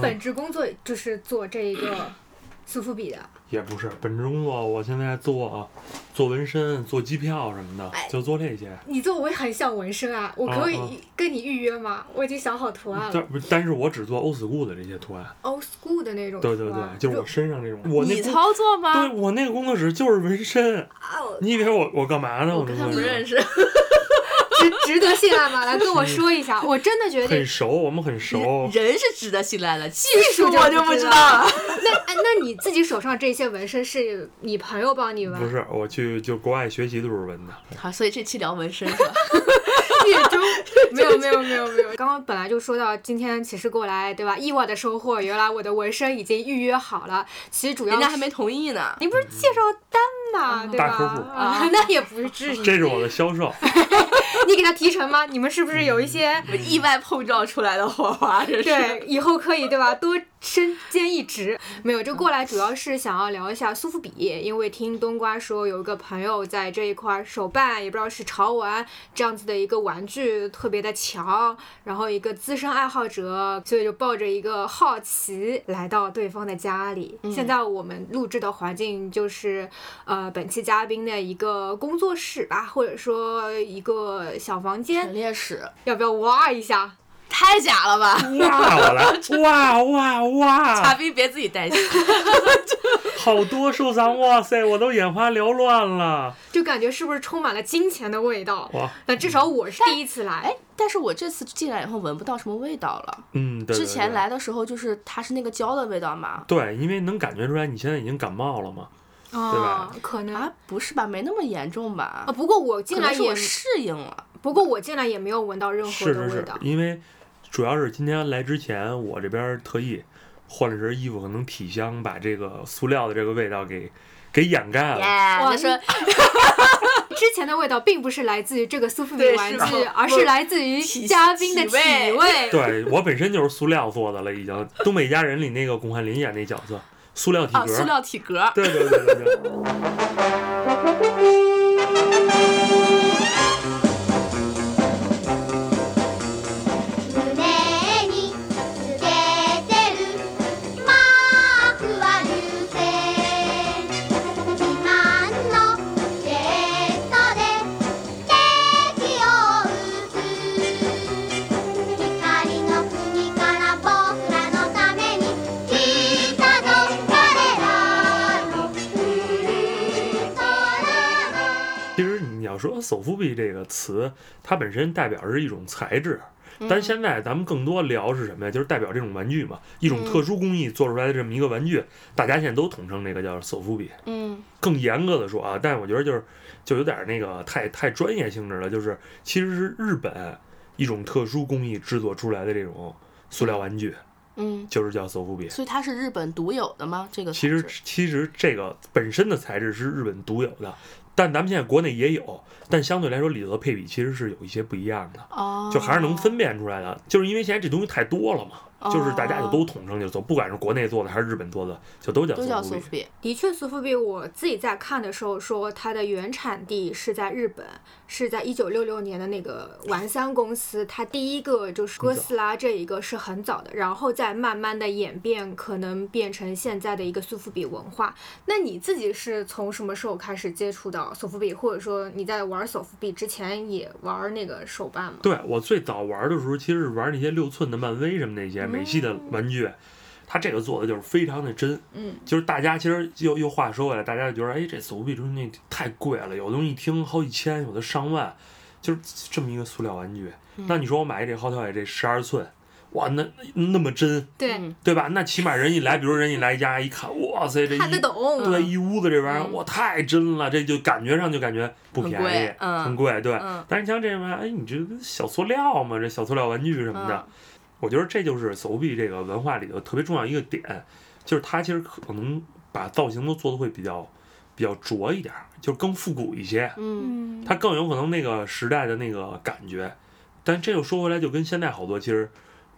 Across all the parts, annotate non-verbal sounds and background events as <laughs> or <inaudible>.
本职工作就是做这一个苏富比的。也不是本职工作，我现在做做纹身、做机票什么的，哎就做这些。你做我也很像纹身啊，我可以跟你预约吗？我已经想好图案了但不但是我只做 old school 的这些图案。，old school 的那种对对对，就是我身上这种。我那你操作吗？对我那个工作室就是纹身。哦你以为我我干嘛呢？我跟他那工作室不认识。<laughs> 值 <laughs> 值得信赖吗？来跟我说一下，我真的觉得很熟，我们很熟。人是值得信赖的，技术我就不不知道了。<laughs> 那哎，那你自己手上这些纹身是你朋友帮你纹？不是，我去就国外学习的时候纹的。好，所以这期聊纹身是吧？<laughs> 月中没有没有没有没有，刚刚本来就说到今天其实过来对吧？意外的收获，原来我的纹身已经预约好了。其实主要人家还没同意呢。你不是介绍单嘛，对吧？大客户啊，<laughs> 那也不至于。这是我的销售。<laughs> 你给他提成吗？你们是不是有一些意外碰撞出来的火花，这是。对，以后可以对吧？多身兼一职。没有，就过来主要是想要聊一下苏富比，因为听冬瓜说有一个朋友在这一块儿手办，也不知道是潮玩这样子的一个玩具特别的强，然后一个资深爱好者，所以就抱着一个好奇来到对方的家里。现在我们录制的环境就是呃本期嘉宾的一个工作室吧，或者说一个小房间陈，列室要不要挖一下？太假了吧？哇，我来，哇哇哇，嘉宾别自己担心。<laughs> 好多收藏，哇塞，我都眼花缭乱了。就感觉是不是充满了金钱的味道？哇，那至少我是第一次来哎，，但是我这次进来以后闻不到什么味道了。嗯，对对之前来的时候就是它是那个胶的味道嘛。对，因为能感觉出来你现在已经感冒了嘛。啊吧，可能啊，不是吧？没那么严重吧啊，？不过我进来也是，适应了。不过我进来也没有闻到任何是是是的味道，。因为主要是今天来之前，我这边特意换了身衣服，可能体香把这个塑料的这个味道给给掩盖了。耶，哇那说 <laughs> 之前的味道并不是来自于这个苏富比对玩具，而是来自于嘉宾的体味。对我本身就是塑料做的了，已经。《东北一家人》里那个巩汉林演那角色，塑料体啊，格。塑料体格。对对对对对。<laughs> 要说“手扶币”这个词，它本身代表是一种材质，但现在咱们更多聊是什么呀？就是代表这种玩具嘛，一种特殊工艺做出来的这么一个玩具，大家现在都统称这个叫手扶笔。嗯更严格的说啊，但我觉得就是就有点那个太太专业性质了，就是其实是日本一种特殊工艺制作出来的这种塑料玩具，嗯，就是叫手扶笔。所以它是日本独有的吗？这个其实其实这个本身的材质是日本独有的，但咱们现在国内也有，但相对来说里头的配比其实是有一些不一样的，哦，就还是能分辨出来的。就是因为现在这东西太多了嘛，就是大家就都统称就做，不管是国内做的还是日本做的，就都叫都叫。苏富比。的确，苏富比我自己在看的时候说，它的原产地是在日本，是在一九六六年的那个丸三公司，它第一个就是哥斯拉这一个是很早的，然后再慢慢的演变，可能变成现在的一个苏富比文化。那你自己是从什么时候开始接触到苏富比，或者说你在玩苏富比之前也玩那个手办吗？对我最早玩的时候，其实是玩那些六寸的漫威什么那些美系的玩具，它这个做的就是非常的真，嗯，就是大家其实又又话说回来，大家就觉得哎，这手扶笔中那太贵了，有的东西一听好几千，有的上万，就是这么一个塑料玩具。那你说我买这好歹也这十二寸，哇，那那么真，对，嗯对吧？那起码人一来，比如人一来家一看，哇塞，这一看得懂。对，一屋子这玩意儿，嗯哇，太真了，这就感觉上就感觉不便宜很贵，嗯很贵，对。嗯但是你像这玩意儿，哎，你这小塑料嘛，这小塑料玩具什么的，嗯我觉得这就是手臂这个文化里头特别重要一个点，就是它其实可能把造型都做的会比较比较拙一点儿，就是更复古一些，嗯嗯，它更有可能那个时代的那个感觉。但这又说回来，就跟现在好多其实，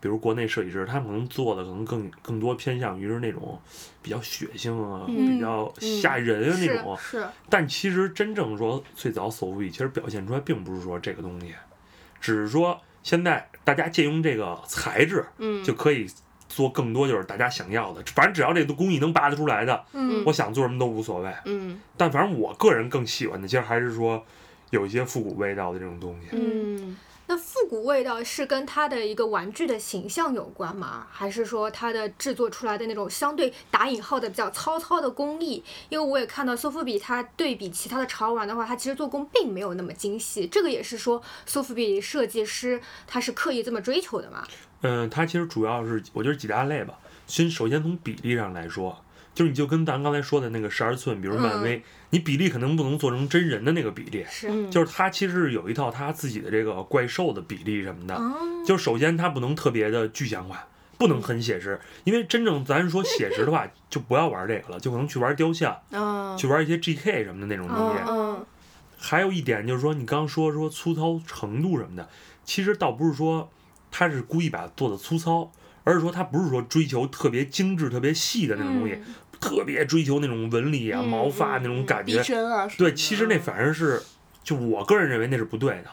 比如国内设计师，他们可能做的可能更更多偏向于是那种比较血腥啊，嗯比较吓人啊那种。是但其实真正说最早手臂，其实表现出来并不是说这个东西，只是说现在大家借用这个材质嗯就可以做更多就是大家想要的，反正只要这个工艺能拔得出来的，嗯我想做什么都无所谓。嗯但反正我个人更喜欢的，其实还是说有一些复古味道的这种东西。嗯，那复古味道是跟它的一个玩具的形象有关吗？还是说它的制作出来的那种相对打引号的比较糙糙的工艺？因为我也看到苏富比它对比其他的潮玩的话，它其实做工并没有那么精细。这个也是说苏富比设计师他是刻意这么追求的嘛？嗯，它其实主要是我觉得几大类吧。先首先从比例上来说，就是你就跟咱刚才说的那个十二寸，比如漫威，你比例可能不能做成真人的那个比例，是，嗯。就是它其实是有一套它自己的这个怪兽的比例什么的。哦，就是首先它不能特别的具象化，不能很写实，因为真正咱说写实的话，就不要玩这个了，就可能去玩雕像，嗯。去玩一些 GK 什么的那种东西。嗯还有一点就是说，你刚说说粗糙程度什么的，其实倒不是说他是故意把它做的粗糙，而是说他不是说追求特别精致、特别细的那种东西，嗯特别追求那种纹理啊、嗯毛发那种感觉。对，其实那反而是，就我个人认为那是不对的，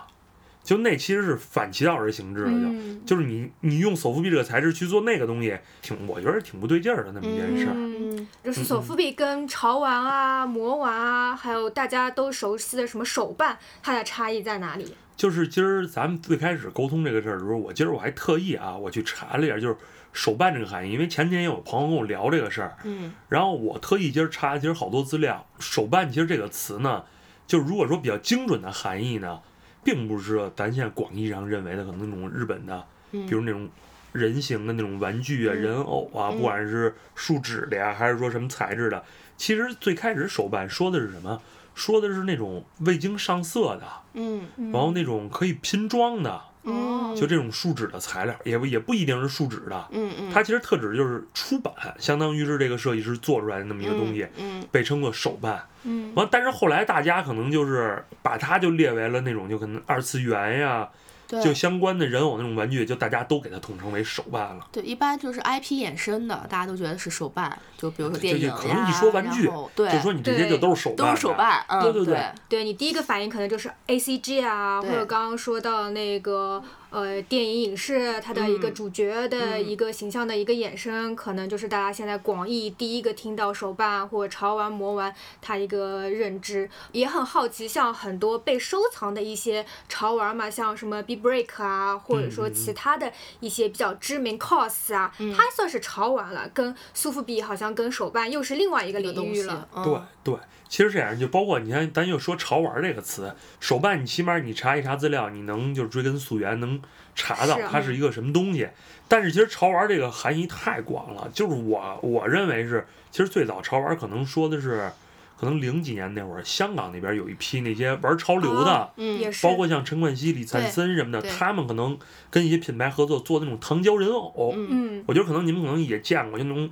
就那其实是反其道而行之了就。嗯，就是你你用手扶臂这个材质去做那个东西，挺我觉得挺不对劲儿的那么一件事儿。嗯，就是索夫比跟潮玩啊、魔玩啊，还有大家都熟悉的什么手办，它的差异在哪里？就是今儿咱们最开始沟通这个事儿的时候，我今儿我还特意啊，我去查了一下，就是手办这个含义，因为前几天也有朋友跟我聊这个事儿，嗯。然后我特意今儿查了其实好多资料，手办其实这个词呢，就是如果说比较精准的含义呢，并不是咱现在广义上认为的可能那种日本的，嗯。比如那种人形的那种玩具啊、嗯。人偶啊，嗯。不管是树脂的呀，还是说什么材质的，其实最开始手办说的是什么？说的是那种未经上色的，嗯。然然后那种可以拼装的，嗯，就这种树脂的材料，也不也不一定是树脂的，嗯嗯，它其实特指就是出版，相当于是这个设计师做出来的那么一个东西，嗯被称作手办。嗯。完，但是后来大家可能就是把它就列为了那种就可能二次元呀，对就相关的人偶那种玩具，就大家都给它统称为手办了。对，一般就是 IP 衍生的，大家都觉得是手办，就比如说对电影可能一说玩具然后对，就说你这些就都是手办，都是手。办，嗯，对对对对对你第一个反应可能就是 A C G 啊，或者刚刚说到那个呃电影影视它的一个嗯主角的嗯一个形象的一个衍生，可能就是大家现在广义第一个听到手办或潮玩魔玩它一个认知。也很好奇，像很多被收藏的一些潮玩嘛，像什么 B Break 啊，或者说其他的一些比较知名 cos 啊，嗯它算是潮玩了，跟苏富比好像跟手办又是另外一个领域了。，嗯对对，其实这样就包括你看，咱又说潮玩这个词，手办你起码你查一查资料，你能就是追根溯源，能查到它是一个什么东西。但是其实潮玩这个含义太广了，就是我我认为是，其实最早潮玩可能说的是，可能零几年那会儿，香港那边有一批那些玩潮流的。哦嗯，包括像陈冠希、李灿森什么的，他们可能跟一些品牌合作做那种糖胶人偶，嗯嗯我觉得可能你们可能也见过，就那种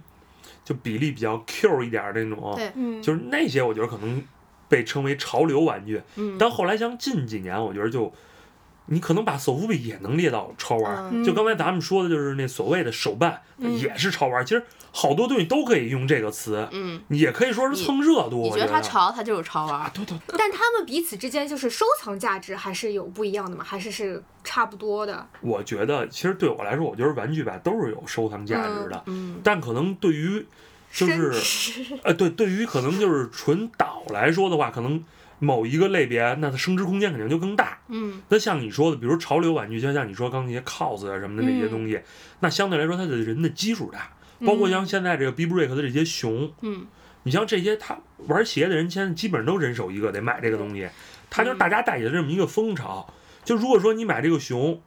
就比例比较 Q 一点的那种，对。嗯，就是那些我觉得可能被称为潮流玩具。嗯，但后来像近几年，我觉得就你可能把手扶比也能列到潮玩儿。嗯就刚才咱们说的，就是那所谓的手办、嗯也是潮玩儿。其实好多东西都可以用这个词，嗯，也可以说是蹭热度。你觉得它潮，它就是潮玩啊？，对对，但他们彼此之间就是收藏价值还是有不一样的嘛？还是是差不多的？我觉得其实对我来说，我觉得玩具吧都是有收藏价值的，嗯但可能对于就是呃对，对于可能就是纯岛来说的话，可能某一个类别，那它升值空间肯定就更大。嗯。那像你说的，比如潮流玩具，就像你说刚那些 cos 啊什么的那些嗯东西，那相对来说它的人的基数大，包括像现在这个 B Break 的这些熊，嗯。你像这些他玩鞋的人，现在基本上都人手一个得买这个东西，它就是大家带起的这么一个风潮。就如果说你买这个熊，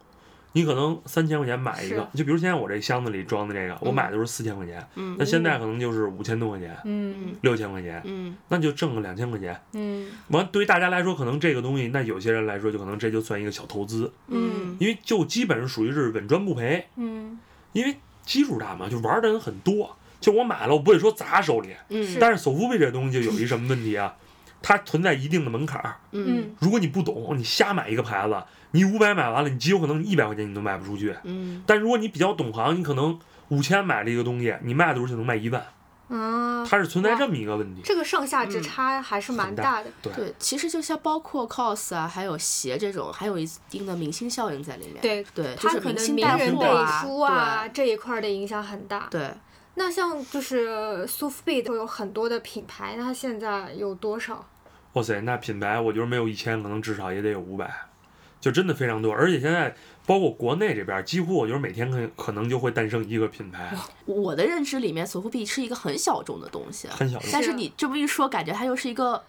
你可能三千块钱买一个，就比如现在我这箱子里装的这个，我买的时候四千块钱，嗯那现在可能就是五千多块钱，嗯六千块钱，嗯那就挣个两千块钱。嗯完，对于大家来说，可能这个东西，那有些人来说，就可能这就算一个小投资，嗯因为就基本上属于是稳赚不赔，嗯因为基数大嘛，就玩的人很多。就我买了，我不会说砸手里，嗯但是手扶币这东西就有一什么问题啊？它存在一定的门槛儿。嗯如果你不懂，你瞎买一个牌子，你五百买完了，你极有可能一百块钱你都卖不出去。嗯但如果你比较懂行，你可能五千买了一个东西，你卖的时候就能卖一万。啊，它是存在这么一个问题。这个上下之嗯差还是蛮很大大的。对，对，其实就像包括 cos 啊，还有鞋这种，还有一定的明星效应在里面。对对，就它可能名人背书啊这一块儿的影响很大。对对，那像就是苏富比都有很多的品牌，那它现在有多少？哇塞，那品牌我觉得没有一千，可能至少也得有五百，就真的非常多。而且现在包括国内这边，几乎我觉得每天可可能就会诞生一个品牌，我的认知里面，索富比是一个很小众的东西，很小众，但是你这么一说，感觉它又是一个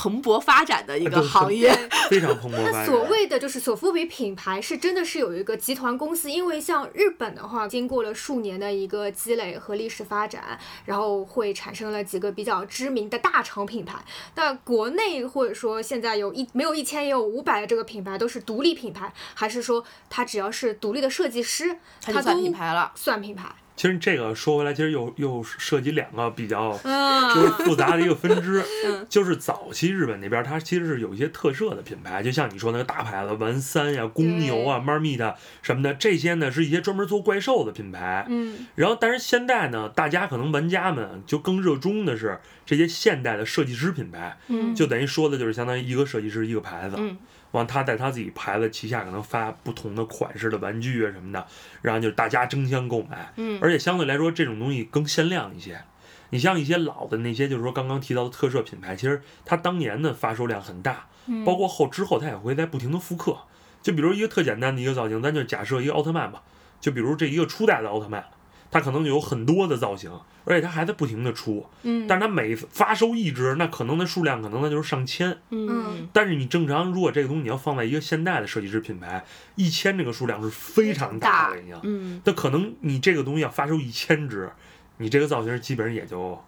蓬勃发展的一个行业。<laughs> 非常蓬勃发展。那所谓的就是索芙比品牌是真的是有一个集团公司，因为像日本的话，经过了数年的一个积累和历史发展，然后会产生了几个比较知名的大厂品牌。那国内或者说现在有一没有一千也有五百的这个品牌都是独立品牌，还是说它只要是独立的设计师，它就算都品牌了算品牌？其实这个说回来，其实又又涉及两个比较嗯。就是复杂的一个分支，<laughs> 嗯。就是早期日本那边它其实是有一些特色的品牌，就像你说那个大牌子丸三呀、公牛啊、猫咪的什么的，这些呢是一些专门做怪兽的品牌。嗯。然后，但是现在呢，大家可能玩家们就更热衷的是这些现代的设计师品牌，嗯，就等于说的就是相当于一个设计师一个牌子，嗯，完他在他自己牌子旗下可能发不同的款式的玩具啊什么的，然后就是大家争相购买，嗯而且相对来说这种东西更限量一些。你像一些老的那些，就是说刚刚提到的特摄品牌，其实它当年的发售量很大，嗯包括后之后它也会在不停的复刻。就比如一个特简单的一个造型，咱就假设一个奥特曼吧，就比如这一个初代的奥特曼，它可能有很多的造型，而且它还在不停的出，嗯，但是它每发售一只，那可能的数量可能那就是上千。嗯，但是你正常，如果这个东西你要放在一个现代的设计师品牌，一千这个数量是非常大的，已经。嗯，那可能你这个东西要发售一千只，你这个造型基本上也就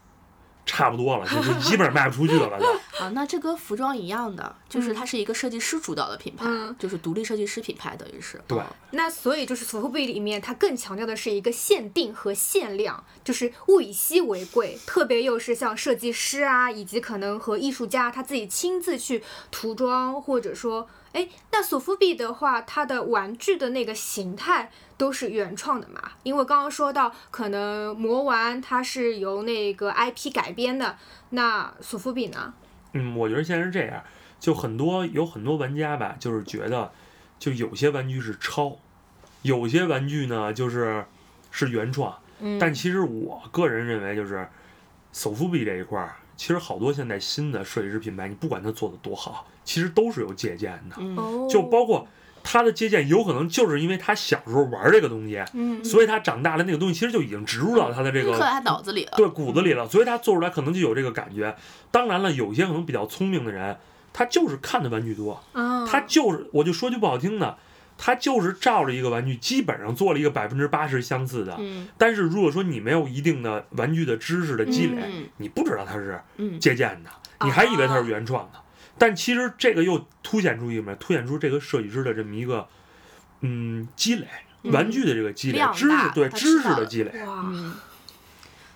差不多了，<laughs> 就是基本上卖不出去了就。<laughs> 啊，那这跟服装一样的，就是它是一个设计师主导的品牌，嗯就是独立设计师品牌，等于是。对嗯那所以就是索富比里面，它更强调的是一个限定和限量，就是物以稀为贵，特别又是像设计师啊，以及可能和艺术家他自己亲自去涂装，或者说，哎，那索夫比的话，它的玩具的那个形态都是原创的嘛？因为刚刚说到，可能魔丸它是由那个 IP 改编的，那索夫比呢？嗯，我觉得现在是这样，就很多有很多玩家吧，就是觉得，就有些玩具是抄，有些玩具呢就是是原创，嗯但其实我个人认为，就是索夫比这一块儿，其实好多现在新的设计师品牌，你不管它做的多好，其实都是有借鉴的，就包括他的借鉴，有可能就是因为他小时候玩这个东西，嗯，所以他长大了那个东西其实就已经植入到他的这个刻在他脑子里了。对骨子里了，所以他做出来可能就有这个感觉。当然了，有些可能比较聪明的人，他就是看的玩具多，啊，他就是我就说句不好听的，他就是照着一个玩具，基本上做了一个百分之八十相似的。嗯。但是如果说你没有一定的玩具的知识的积累，嗯。你不知道它是嗯，借鉴的，你还以为它是原创的。但其实这个又凸显出一个什么？凸显出这个设计师的这么一个嗯积累，嗯玩具的这个积累，量知识对知识的积累。哇，嗯，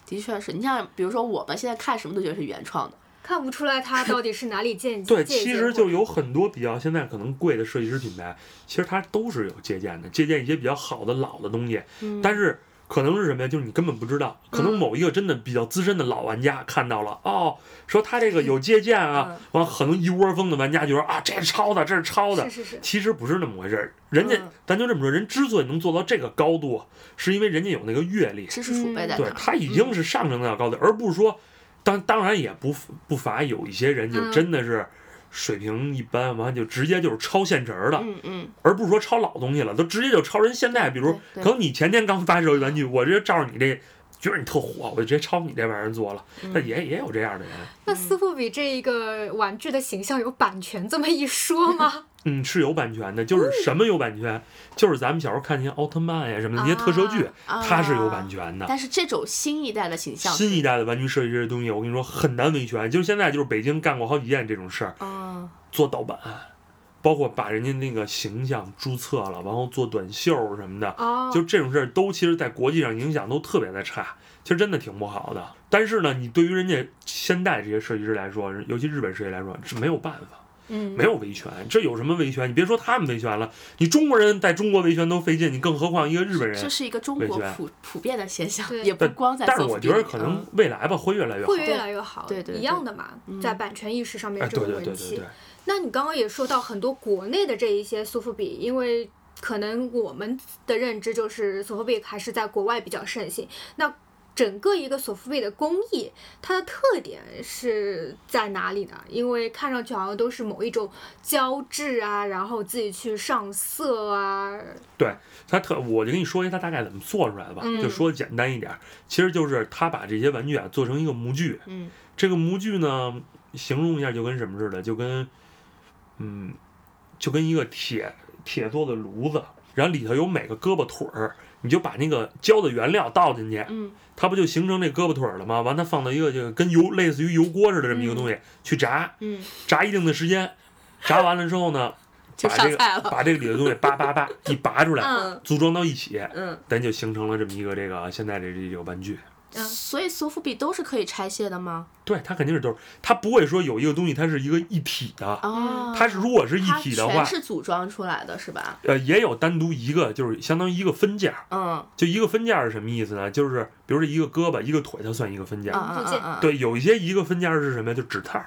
的确是你像比如说我们现在看什么都觉得是原创的。看不出来它到底是哪里借 <laughs> 鉴对，其实就有很多比较现在可能贵的设计师品牌，其实它都是有借鉴的，借鉴一些比较好的老的东西，嗯但是可能是什么呀？就是你根本不知道，可能嗯某一个真的比较资深的老玩家看到了，哦，说他这个有借鉴啊嗯，<laughs> 完可能一窝蜂的玩家就说啊，这是抄的，这是抄的是。是是，其实不是那么回事儿，人家嗯咱就这么说，人之所以能做到这个高度，是因为人家有那个阅历，知识储备在那对。他已经是上升到高度，而不是说，当当然也不不乏有一些人就嗯真的是水平一般，完了就直接就是抄现成的，嗯嗯，而不是说抄老东西了，都直接就抄人现在，比如可能你前天刚发售一玩具，我直接照着你这。觉得你特火，我就直接抄你这玩意儿做了。嗯那也也有这样的人，那斯富比这一个玩具的形象有版权这么一说吗？<laughs> 嗯，是有版权的。就是什么有版权？就是咱们小时候看那些奥特曼呀什么的那些特摄剧，啊它是有版权的。但是这种新一代的形象，新一代的玩具设计师的东西，我跟你说很难维权。就是现在，就是北京干过好几件这种事儿，嗯做盗版，包括把人家那个形象注册了，然后做短袖什么的，哦，就这种事儿都其实，在国际上影响都特别的差，其实真的挺不好的。但是呢，你对于人家现代这些设计师来说，尤其日本设计来说是没有办法，嗯，没有维权，这有什么维权？你别说他们维权了，你中国人在中国维权都费劲，你更何况一个日本人这。是一个中国维权普普遍的现象，对也不但光在但是我觉得可能未来吧会越来越好。会越来越好，对对对一样的嘛，在版权意识上面哎，这个问题。对对对对，那你刚刚也说到很多国内的这一些苏富比，因为可能我们的认知就是索富比还是在国外比较盛行。那整个一个索富比的工艺，它的特点是在哪里呢？因为看上去好像都是某一种胶质啊，然后自己去上色啊，对它特，我就跟你说一下它大概怎么做出来的吧，嗯就说简单一点儿，其实就是他把这些玩具啊做成一个模具，嗯这个模具呢，形容一下就跟什么似的，就跟，嗯，就跟一个铁铁做的炉子，然后里头有每个胳膊腿儿，你就把那个胶的原料倒进去，嗯。它不就形成这胳膊腿儿了吗？完，它放到一个就跟油类似于油锅似的这么一个东西、去炸，嗯，炸一定的时间，炸完了之后呢，<laughs> 就把这个 <laughs> 把这个里头东西叭叭叭一拔出来，嗯。组装到一起，嗯，咱就形成了这么一个这个现在这这个玩具。嗯所以索福比都是可以拆卸的吗？对，它肯定是都是，它不会说有一个东西它是一个一体的，哦，它是如果是一它体的话全，是组装出来的是吧？呃，也有单独一个，就是相当于一个分件儿。嗯就一个分件儿是什么意思呢？就是比如说一个胳膊、一个腿，它算一个分件嗯儿。嗯嗯嗯，对，有一些一个分件儿是什么呀？就指套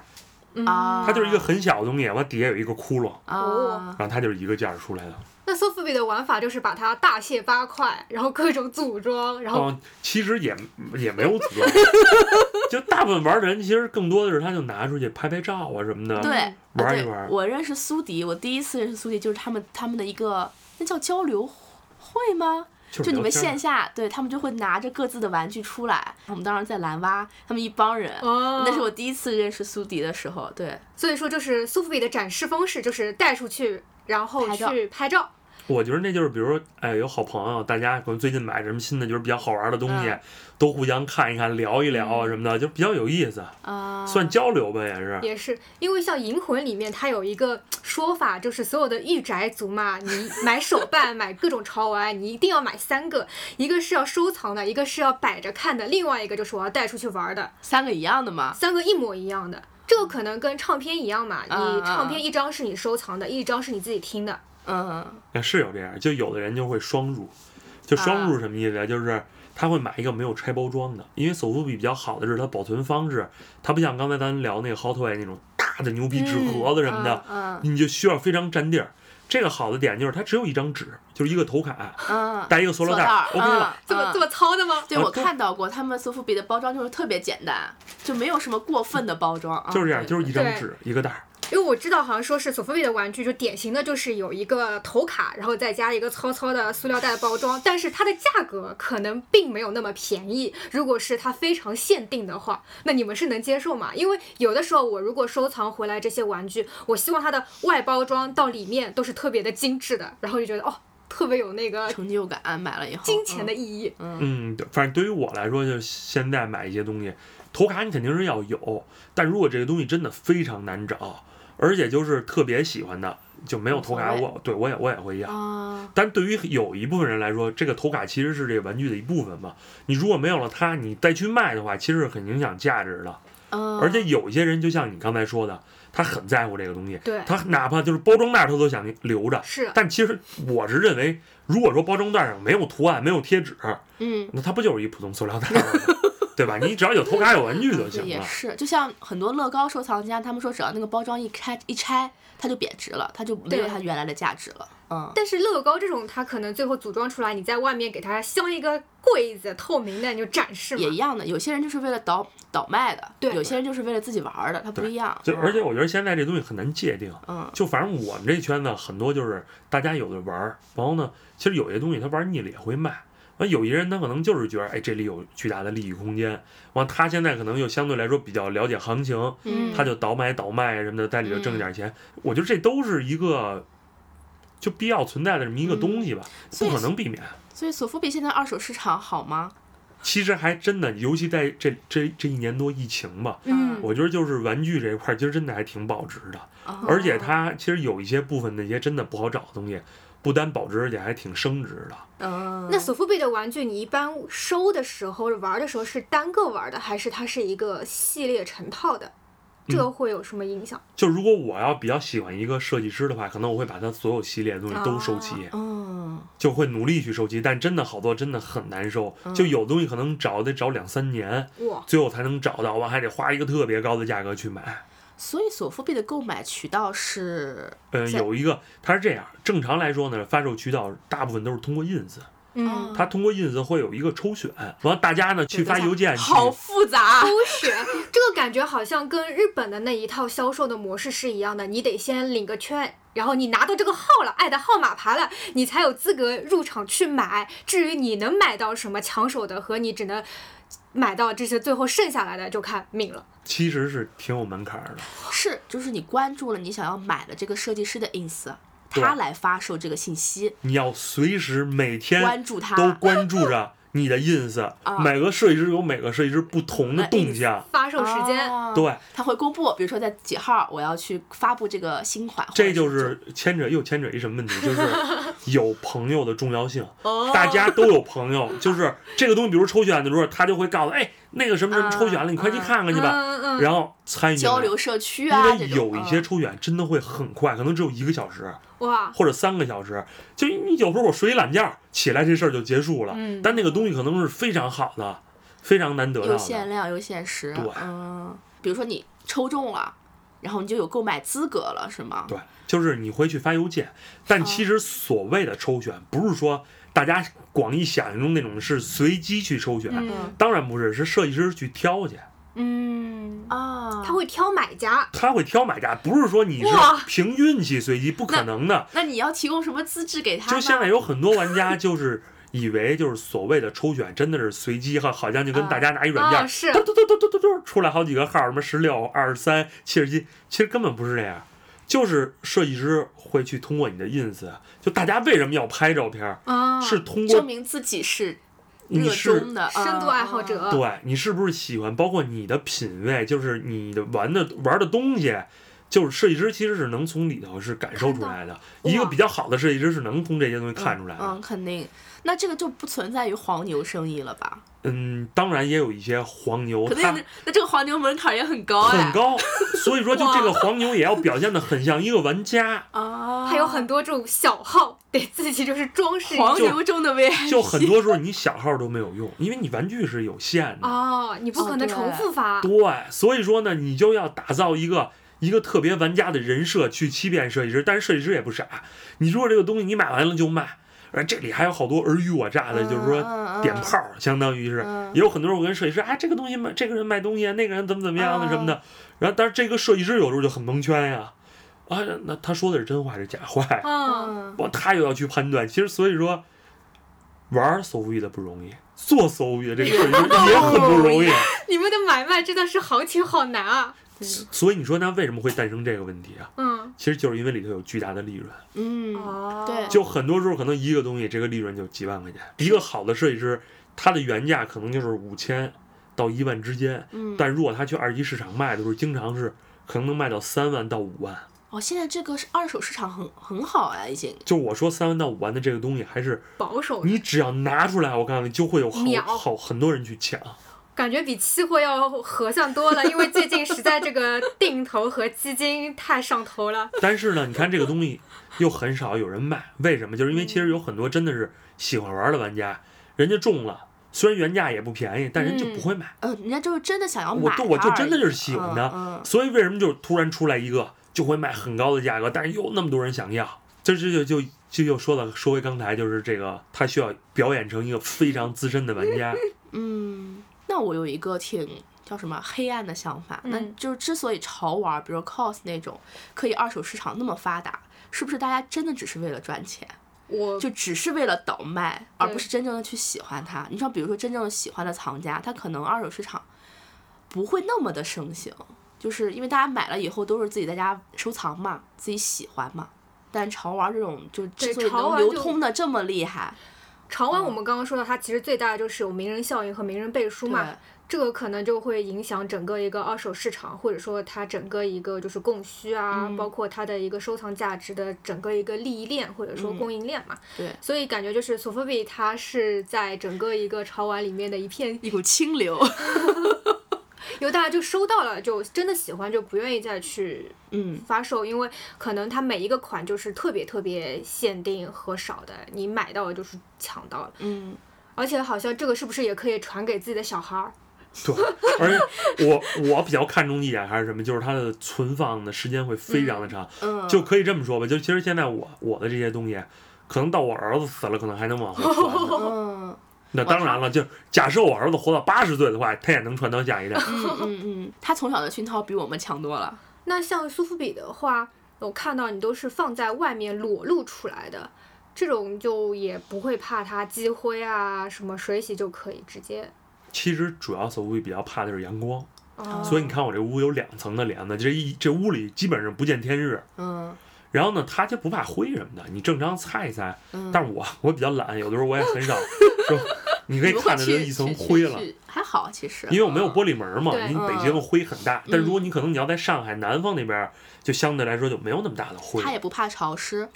啊，它就是一个很小的东西，完底下有一个窟窿，啊，然后它就是一个件儿出来的。那苏富比的玩法就是把它大卸八块，然后各种组装，然后哦，其实也也没有组装，<laughs> <laughs> 就大部分玩的人其实更多的是他就拿出去拍拍照啊什么的。对玩一玩我认识苏迪，我第一次认识苏迪就是他们他们的一个那叫交流会吗？就就你们线下对他们就会拿着各自的玩具出来，我们当时在蓝蛙，他们一帮人，哦，那是我第一次认识苏迪的时候，对，所以说就是苏富比的展示方式就是带出去，然后拍照去拍照。我觉得那就是，比如说，哎，有好朋友，大家可能最近买什么新的，就是比较好玩的东西，嗯都互相看一看，聊一聊啊什么的，就比较有意思，啊，算交流吧，也是。也是因为像《银魂》里面，它有一个说法，就是所有的御宅族嘛，你买手办、<laughs> 买各种潮玩，你一定要买三个，一个是要收藏的，一个是要摆着看的，另外一个就是我要带出去玩的，三个一样的吗？三个一模一样的。这个可能跟唱片一样嘛，嗯你唱片一张是你收藏的，一张是你自己听的。嗯那是有这样，就有的人就会双入，就双入是什么意思啊？就是他会买一个没有拆包装的，因为手扶笔比较好的是它保存方式，它不像刚才咱聊那个 Hot Toy 那种大的牛皮纸盒子什么的，嗯你就需要非常占地儿。这个好的点就是它只有一张纸，就是一个头卡，嗯，带一个塑料袋，OK 了。嗯这么这么糙的吗？对，啊我看到过，他们苏富比的包装就是特别简单，就没有什么过分的包装，啊就是这样，就是一张纸一个袋儿。因为我知道，好像说是索菲比的玩具，就典型的就是有一个头卡，然后再加一个糙糙的塑料袋包装，但是它的价格可能并没有那么便宜。如果是它非常限定的话，那你们是能接受吗？因为有的时候我如果收藏回来这些玩具，我希望它的外包装到里面都是特别的精致的，然后就觉得哦，特别有那个成就感，买了以后金钱的嗯意义。嗯，对，反正对于我来说，就现在买一些东西，头卡你肯定是要有，但如果这个东西真的非常难找，而且就是特别喜欢的，就没有头卡，我对我也我也会要。啊，但对于有一部分人来说，这个头卡其实是这个玩具的一部分嘛。你如果没有了它，你再去卖的话，其实是很影响价值的。嗯，而且有一些人，就像你刚才说的，他很在乎这个东西，对，他哪怕就是包装袋儿他都想留着。是但其实我是认为，如果说包装袋上没有图案、没有贴纸，嗯。那它不就是一普通塑料袋儿吗？对吧？你只要有头卡、有玩具就，行了。也是，就像很多乐高收藏家，他们说只要那个包装一开一拆，它就贬值了，它就没有它原来的价值了。嗯，但是乐高这种，它可能最后组装出来，你在外面给它镶一个柜子，透明的你就展示嘛。也一样的，有些人就是为了倒倒卖的，对有些人就是为了自己玩儿的，它不一样。就嗯而且我觉得现在这东西很难界定。嗯就反正我们这圈子很多就是大家有的玩儿，然后呢，其实有些东西他玩腻了也会卖。完有一些人他可能就是觉得，哎，这里有巨大的利益空间。完他现在可能又相对来说比较了解行情，嗯，他就倒买倒卖什么的，在里头挣点钱。我觉得这都是一个就必要存在的这么一个东西吧，不可能避免。所以索福比现在二手市场好吗？其实还真的，尤其在这这这一年多疫情吧，嗯，我觉得就是玩具这一块儿，其实真的还挺保值的。哦而且它其实有一些部分那些真的不好找的东西，不单保值，而且还挺升值的。嗯，那索夫币的玩具，你一般收的时候、玩的时候是单个玩的，还是它是一个系列成套的？这个会有什么影响？就如果我要比较喜欢一个设计师的话，可能我会把他所有系列的东西都收齐，嗯，就会努力去收集。但真的好多真的很难收，就有东西可能找得找两三年，哇，最后才能找到，我还得花一个特别高的价格去买。所以索富币的购买渠道是，呃，有一个，它是这样，正常来说呢，发售渠道大部分都是通过 ins，嗯，它通过 ins 会有一个抽选，完了大家呢去发邮件，好复杂，抽选这个感觉好像跟日本的那一套销售的模式是一样的，你得先领个券。然后你拿到这个号了，爱的号码牌了，你才有资格入场去买。至于你能买到什么抢手的，和你只能买到这些最后剩下来的，就看命了。其实是挺有门槛儿的。是就是你关注了你想要买的这个设计师的 ins，他来发售这个信息，你要随时每天关注他都关注着你的 ins，、啊。每个设计师有每个设计师不同的呃动向。发售时间，哦。对，他会公布，比如说在几号我要去发布这个新款，这就是牵扯又牵扯一什么问题，就是 <laughs> 有朋友的重要性。<laughs> 哦。大家都有朋友，就是这个东西，比如抽选的时候，他就会告诉，哎，那个什么什么抽选了，你快去看看去吧。嗯嗯，然后参与交流社区啊因啊，为有一些嗯。抽选真的会很快，可能只有一个小时哇，或者三个小时。就你有时候我睡一懒觉起来，这事儿就结束了。嗯但那个东西可能是非常好的，非常难得的有的。限量有限时，对嗯，比如说你抽中了，然后你就有购买资格了，是吗？对，就是你会去发邮件，但其实所谓的抽选，不是说大家广义想象中那种是随机去抽选，嗯当然不是，是设计师去挑去。嗯，啊，他会挑买家，他会挑买家，不是说你是凭运气随机，不可能的。那你要提供什么资质给他？就现在有很多玩家就是以为就是所谓的抽选真的是随机哈，好像就跟大家拿一软件，啊是。嘟嘟嘟嘟嘟嘟嘟出来好几个号，什么十六、二十三、七十七，其实根本不是这样，就是设计师会去通过你的 ins，就大家为什么要拍照片儿，啊，是通过证明自己是热你是衷的深度爱好者，对你是不是喜欢，包括你的品味，就是你的玩的玩的东西，就是设计师其实是能从里头是感受出来的。一个比较好的设计师是能从这些东西看出来的。嗯，肯定。那这个就不存在于黄牛生意了吧？嗯，当然也有一些黄牛，他肯定，那这个黄牛门槛也很高哎。很高，所以说就这个黄牛也要表现的很像一个玩家。啊，<laughs> 还有很多这种小号，得自己就是装饰。黄牛中的 VIP，就很多时候你小号都没有用，因为你玩具是有限的。哦，你不可能重复发。对，所以说呢，你就要打造一个一个特别玩家的人设去欺骗设计师，但是设计师也不傻，你如果这个东西你买完了就卖，而这里还有好多尔虞我诈的，就是说点炮，相当于是嗯也有很多人我跟设计师，哎，这个东西卖，这个人卖东西，那个人怎么怎么样的什么的，然后但是这个设计师有时候就很蒙圈呀，啊，那他说的是真话还是假话呀？嗯，嗯，哇，他又要去判断，其实所以说。玩搜物的不容易，做搜物的这个设计师也很不容易。你们的买卖真的是行情好难啊。所以你说那为什么会诞生这个问题啊？嗯，其实就是因为里头有巨大的利润，嗯，哦，对就很多时候可能一个东西这个利润就几万块钱。一个好的设计师，他的原价可能就是五千到一万之间，嗯，但如果他去二级市场卖的时候，经常是可能能卖到三万到五万。哦，现在这个是二手市场很很好啊，已经。就我说三万到五万的这个东西，还是保守，你只要拿出来，我告诉你就会有好好很多人去抢。感觉比期货要合算多了，因为最近实在这个定投和基金太上头了。<laughs> 但是呢，你看这个东西又很少有人买，为什么？就是因为其实有很多真的是喜欢玩的玩家，人家中了，虽然原价也不便宜，但人就不会买。呃，人家就是真的想要买我它就我就真的就是喜欢它，嗯所以为什么就突然出来一个就会卖很高的价格，但是又那么多人想要，这这就就就又说了，说回刚才就是这个，他需要表演成一个非常资深的玩家，嗯，那我有一个挺叫什么黑暗的想法，那嗯就是之所以潮玩，比如 cos 那种，可以二手市场那么发达，是不是大家真的只是为了赚钱，我就只是为了倒卖，而不是真正的去喜欢它？你像比如说真正喜欢的藏家，他可能二手市场不会那么的盛行，就是因为大家买了以后都是自己在家收藏嘛，自己喜欢嘛。但潮玩这种就之对所以能流通的这么厉害，潮玩我们刚刚说到，它其实最大的就是有名人效应和名人背书嘛，这个可能就会影响整个一个二手市场，或者说它整个一个就是供需啊，嗯包括它的一个收藏价值的整个一个利益链或者说嗯供应链嘛。对，所以感觉就是索菲比它是在整个一个潮玩里面的一片一股清流。<laughs> 因为大家就收到了，就真的喜欢，就不愿意再去嗯，发售，因为可能它每一个款就是特别特别限定和少的，你买到了就是抢到了，嗯，而且好像这个是不是也可以传给自己的小孩儿？<laughs> 对，而且我我比较看重一点还是什么，就是它的存放的时间会非常的长，嗯，就可以这么说吧，就其实现在我我的这些东西，可能到我儿子死了，可能还能往后传。<laughs> <laughs> 嗯那当然了，就假设我儿子活到八十岁的话，他也能传到下一代。<laughs> 嗯嗯嗯，他从小的熏陶比我们强多了。那像苏富比的话，我看到你都是放在外面裸露出来的，这种就也不会怕它积灰啊，什么水洗就可以直接。其实主要搜狐比较怕的是阳光，哦所以你看我这屋有两层的帘子，这一这屋里基本上不见天日。嗯然后呢，它就不怕灰什么的，你正常擦一擦。嗯，但是我 <laughs> 我比较懒，有的时候我也很少，<laughs> 就你可以看着就一层灰了。还好其实，因为我没有玻璃。璃门嘛，对你北京的灰很大，但如果你可能你要在上海南方那边，就相对来说就没有那么大的灰。他，也不怕潮湿，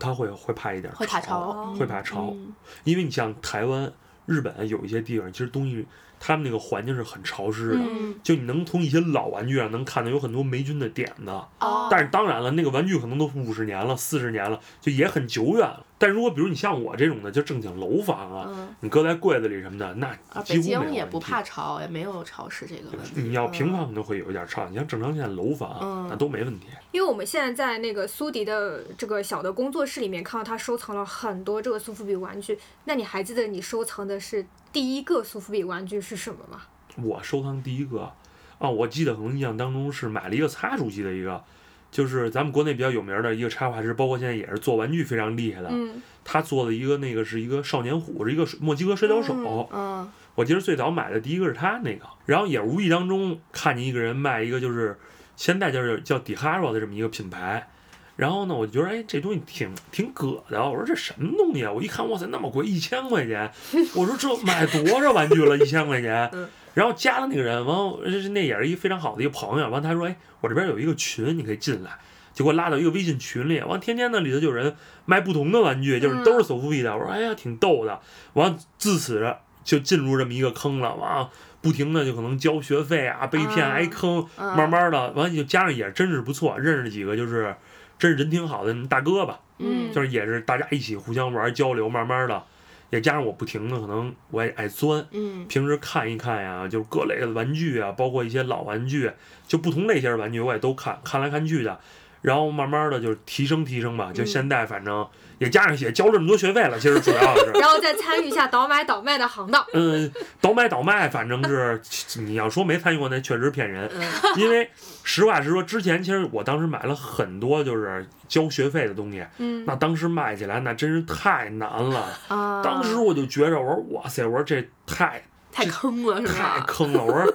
它会会怕一点会怕潮，会怕潮，嗯。因为你像台湾、日本有一些地方，其实东西他们那个环境是很潮湿的，嗯就你能从一些老玩具上能看到有很多霉菌的点子。哦，但是当然了，那个玩具可能都五十年了、四十年了，就也很久远了。但如果比如你像我这种的，就正经楼房啊，嗯，你搁在柜子里什么的，那几乎没有京也不怕潮，也没有潮湿这个问题。你要平嗯房可能会有一点潮，你像正常现在楼房、嗯那都没问题。因为我们现在在那个苏迪的这个小的工作室里面看到他收藏了很多这个苏富比玩具，那你还记得你收藏的是第一个苏富比玩具是什么吗？我收藏第一个啊，我记得可能印象当中是买了一个擦主机的一个，就是咱们国内比较有名的一个插画师，包括现在也是做玩具非常厉害的。嗯，他做的一个那个是一个少年虎，是一个水墨西哥摔跤手。嗯我记得最早买的第一个是他那个，然后也无意当中看见一个人卖一个就是现在就是叫迪哈罗的这么一个品牌。然后呢，我就觉得哎，这东西挺挺葛的。我说这什么东西啊？我一看，哇塞，那么贵，一千块钱！我说这买多少玩具了？一千块钱嗯。然后加了那个人，完后那也是一个非常好的一个朋友。完他说，哎，我这边有一个群，你可以进来。就给我拉到一个微信群里，完天天那里头就有人卖不同的玩具，就是都是索富比的。我说哎呀，挺逗的。完自此就进入这么一个坑了，完不停的就可能交学费啊，被骗挨坑，嗯，慢慢的完就加上也真是不错，认识几个就是真是人挺好的大哥吧，嗯就是也是大家一起互相玩交流，慢慢的也加上我不停的可能我也爱钻。嗯平时看一看呀，就是各类的玩具啊，包括一些老玩具，就不同类型的玩具我也都看，看来看去的，然后慢慢的就是提升提升吧。就嗯现在反正也加上也交这么多学费了，其实主要是，<laughs> 然后再参与一下倒买倒卖的行当。<laughs> 嗯，倒买倒卖，反正是你要说没参与过，那确实骗人。嗯 <laughs> 因为实话实说，之前其实我当时买了很多就是交学费的东西，嗯，那当时卖起来那真是太难了。啊，当时我就觉着，我说哇塞，我说这太太坑了是吧太？坑了，我说。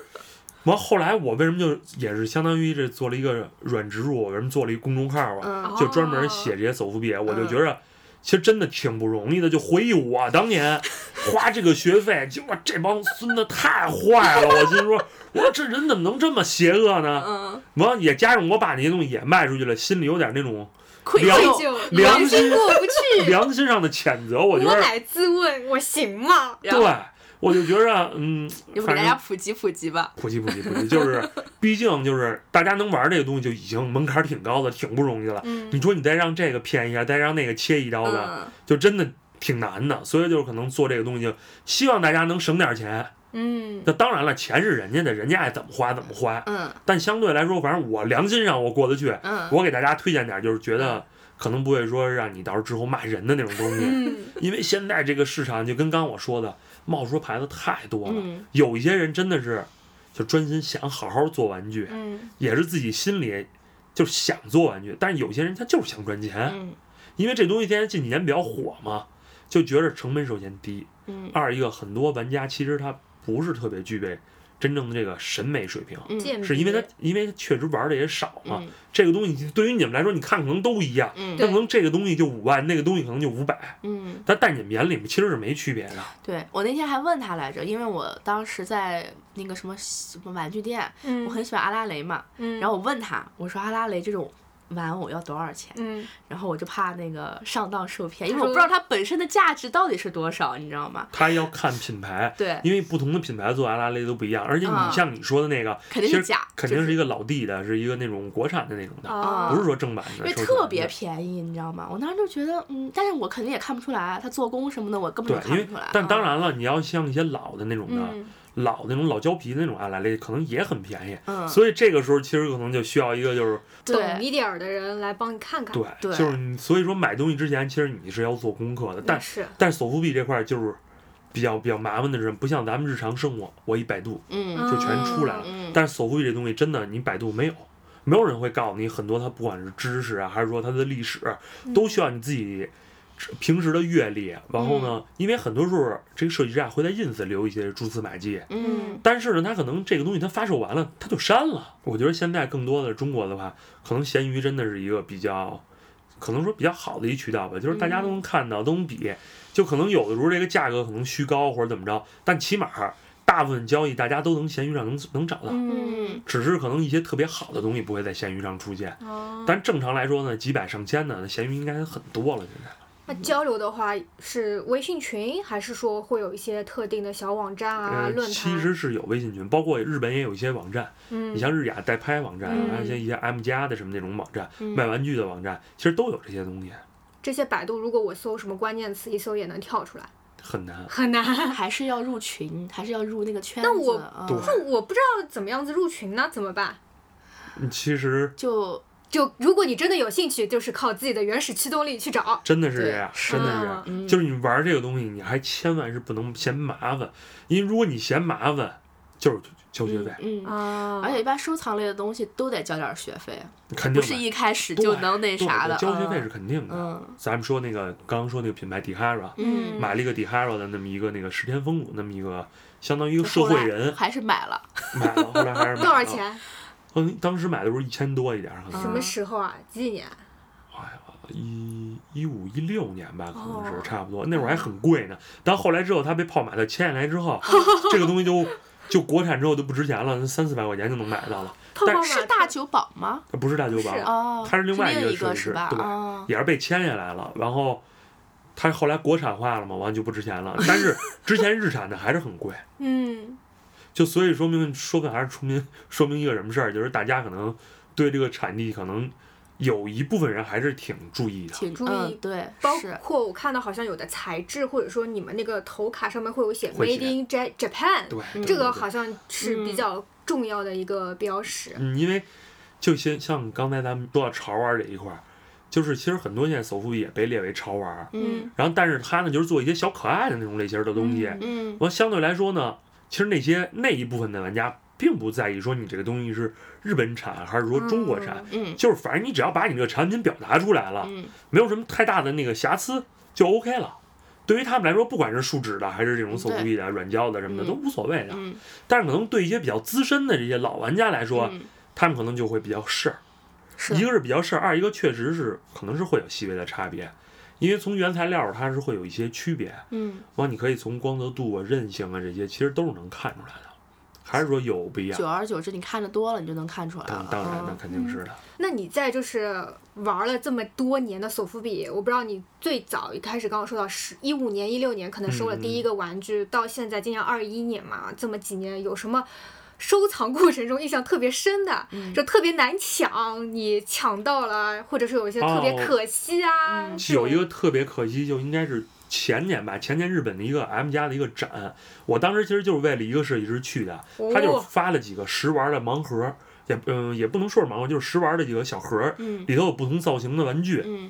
完后来我为什么就也是相当于这做了一个软植入，我为什么做了一个公众号啊？嗯就专门写这些走伏笔，我就觉着其实真的挺不容易的。就回忆我当年花这个学费，结果这帮孙子太坏了，我心说，我说这人怎么能这么邪恶呢？嗯，完也加上我把那些东西也卖出去了，心里有点那种愧疚，良良心心过不去。良心上的谴责。我觉得我乃自问，我行吗？对，我就觉着嗯，<laughs> 要不给大家普及普及吧？普及普及普及，就是 <laughs> 毕竟就是大家能玩这个东西就已经门槛挺高的，挺不容易了。嗯你说你再让这个骗一下，再让那个切一刀的，嗯就真的挺难的。所以就是可能做这个东西，就希望大家能省点钱。嗯那当然了，钱是人家的，人家爱怎么花怎么花。嗯但相对来说，反正我良心上我过得去。嗯我给大家推荐点，就是觉得可能不会说让你到时候之后骂人的那种东西，嗯因为现在这个市场就跟刚刚我说的，冒出牌子太多了。嗯。有一些人真的是就专心想好好做玩具，嗯。也是自己心里就是想做玩具，但是有些人他就是想赚钱，嗯。因为这东西现在近几年比较火嘛，就觉得成本首先低，嗯。二一个很多玩家其实他不是特别具备真正的这个审美水平，嗯是因为他因为他确实玩的也少嘛。嗯这个东西对于你们来说，你看可能都一样，嗯但可能这个东西就五万，那个东西可能就五百，嗯，但在你们眼里面其实是没区别的。对我那天还问他来着，因为我当时在那个什么什么玩具店，嗯，我很喜欢阿拉蕾嘛，嗯，然后我问他，我说阿拉蕾这种玩偶要多少钱，嗯，然后我就怕那个上当受骗，因为我不知道它本身的价值到底是多少，你知道吗？它要看品牌，对。因为不同的品牌做阿拉蕾都不一样，而且你嗯像你说的那个，肯定是假肯定是一个老弟的，是一个那种国产的那种的，哦不是说正版的，因为特别便宜，你知道吗？我当时就觉得，嗯，但是我肯定也看不出来，它做工什么的，我根本就看不出来。但当嗯，然了，你要像一些老的那种的，嗯，老那种老胶皮的那种阿拉蕾，可能也很便宜。嗯，所以这个时候其实可能就需要一个就是懂一点儿的人来帮你看看。对，对就是你所以说买东西之前，其实你是要做功课的。但是，但是索福币这块儿就是比较比较麻烦的是，不像咱们日常生活，我一百度嗯就全出来了。嗯，但是索福币这东西真的，你百度没有，没有人会告诉你很多它不管是知识啊，还是说它的历史，都需要你自己平时的阅历。然后呢，因为很多时候这个设计师啊会在 ins 留一些蛛丝马迹。嗯但是呢，他可能这个东西他发售完了，他就删了。我觉得现在更多的中国的话，可能闲鱼真的是一个比较，可能说比较好的一渠道吧，就是大家都能看到，都能比。就可能有的时候这个价格可能虚高或者怎么着，但起码大部分交易大家都能闲鱼上能能找到。嗯，只是可能一些特别好的东西不会在闲鱼上出现，哦，但正常来说呢，几百上千的，那闲鱼应该很多了。现在那交流的话是微信群，还是说会有一些特定的小网站啊、呃，论坛？其实是有微信群，包括日本也有一些网站，嗯，你像日雅代拍网站，嗯还有一些一些 M 加的什么那种网站，嗯卖玩具的网站，其实都有这些东西，这些百度，如果我搜什么关键词，一搜也能跳出来，很难。很难。<laughs> 还是要入群，还是要入那个圈子。那我那我不知道怎么样子入群呢，怎么办？嗯其实就就如果你真的有兴趣，就是靠自己的原始驱动力去找。真的是这样，真的是这样。嗯就是你玩这个东西，你还千万是不能嫌麻烦，因为如果你嫌麻烦，就是交学费，嗯。嗯啊而且一般收藏类的东西都得交点学费，肯定。不是一开始就能那啥的。交学费嗯是肯定的。嗯咱们说那个刚刚说那个品牌 Dihara，嗯，买了一个 Dihara 的那么一个那个十天风骨那么一个，相当于一个社会人还是买了，买了，后来还是买了多少？钱？嗯，当时买的时候一千多一点儿，可能什么时候啊？几几年？哎呀，一一五一六年吧，可能是哦差不多，那会儿还很贵呢。但后来之后，它被泡玛特签下来之后，<laughs> 这个东西就就国产之后就不值钱了，三四百块钱就能买到了。但是大酒保吗？它不是大酒保是，哦，它是另外一个设计？师对哦，也是被签下来了，然后。它后来国产化了嘛，完了就不值钱了。但是之前日产的还是很贵，嗯，就所以说明说明还是说明说明一个什么事儿，就是大家可能对这个产地可能有一部分人还是挺注意的。挺注意嗯，对，包，括我看到好像有的材质，或者说你们那个头卡上面会有写 Made in Ja- Japan，对，嗯这个好像是比嗯较重要的一个标识。嗯，因为就先像刚才咱们说到潮玩这一块儿，就是其实很多现在首付也被列为潮玩，嗯然后但是它呢就是做一些小可爱的那种类型的东西。嗯嗯完、相对来说呢，其实那些那一部分的玩家并不在意说你这个东西是日本产还是说中国产，嗯就是反正你只要把你这个产品表达出来了，嗯没有什么太大的那个瑕疵就 OK 了。对于他们来说，不管是树脂的还是这种手工艺的、软胶的什么的，嗯都无所谓的。嗯但是可能对一些比较资深的这些老玩家来说，嗯，他们可能就会比较事儿。一个是比较事儿，二一个确实是可能是会有细微的差别，因为从原材料它是会有一些区别。嗯完，你可以从光泽度啊、韧性啊这些，其实都是能看出来的。还是说有不一样久？而久之，你看的多了，你就能看出来当了。当然，那嗯肯定是的。那你在就是玩了这么多年的索夫比，我不知道你最早一开始刚刚说到十一五年、一六年可能收了第一个玩具，到现在今年二一年嘛，这么几年有什么？收藏过程中印象特别深的，嗯就特别难抢，你抢到了，或者是有一些特别哦可惜啊。嗯有一个特别可惜，就应该是前年吧，前年日本的一个 M 家的一个展，我当时其实就是为了一个设计师去的，他就哦发了几个实玩的盲盒，也嗯、也不能说是盲盒，就是实玩的几个小盒，嗯里头有不同造型的玩具。嗯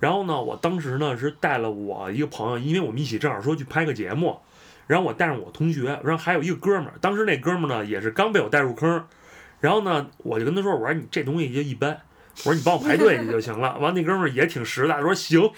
然后呢，我当时呢是带了我一个朋友，因为我们一起正好说去拍个节目，然后我带上我同学，然后还有一个哥们儿，当时那哥们儿呢也是刚被我带入坑，然后呢我就跟他说，我说你这东西就一般，我说你帮我排队去就行了。<laughs> 完那哥们儿也挺实在，说行。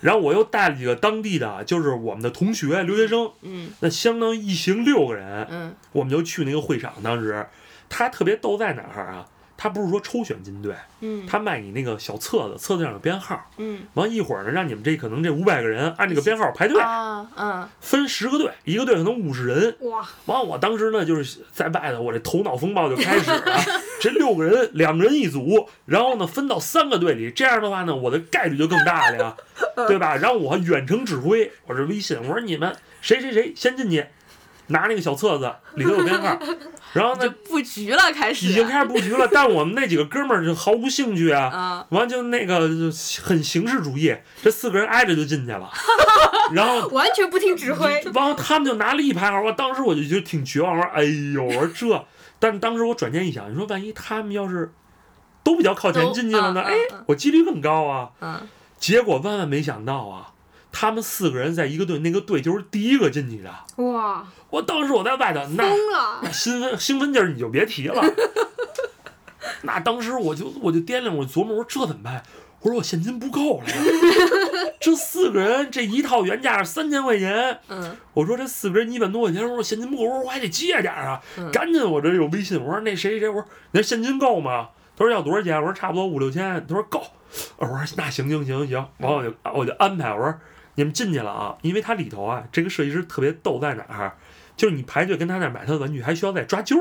然后我又带了几个当地的，就是我们的同学留学生，嗯那相当于一行六个人，嗯我们就去那个会场。当时他特别逗在哪儿啊？他不是说抽选进队，嗯他卖你那个小册子，册子上有编号。嗯完一会儿呢，让你们这可能这五百个人按这个编号排队，啊嗯分十个队，一个队可能五十人。哇，完，我当时呢就是在外头，我这头脑风暴就开始了。<laughs> 这六个人，两个人一组，然后呢分到三个队里，这样的话呢，我的概率就更大了呀，<laughs> 对吧？然后我远程指挥，我这微信，我说你们谁谁谁先进去，拿那个小册子里头有编号，然后就呢布局了开始已经开始布局了，但我们那几个哥们儿就毫无兴趣啊。啊完就那个就很形式主义，这四个人挨着就进去了，<laughs> 然后 <laughs> 完全不听指挥。然后他们就拿了一排号，我当时我就觉得挺绝望，我说哎呦，我说这，但当时我转念一想，你说万一他们要是都比较靠前都进去了呢？嗯哎嗯，我几率更高啊。嗯结果万万没想到啊，他们四个人在一个队，那个队就是第一个进去的。哇，我当时我在外头，那疯了！那兴奋 <laughs> 兴奋劲儿你就别提了。<laughs> 那当时我就我就掂量，我琢磨，我说这怎么办？我说我现金不够了呀，<laughs> 这四个人这一套原价是三千块钱，嗯我说这四个人一万多块钱，我说现金不够，我说我还得借点啊，嗯赶紧我这有微信，我说那谁谁谁，我说你那现金够吗？他说要多少钱？我说差不多五六千。他说够，我说那行行行行，完我就我就安排，我说你们进去了啊，因为它里头啊，这个设计师特别逗在哪儿？就是你排队跟他那儿买他的玩具，还需要再抓阄。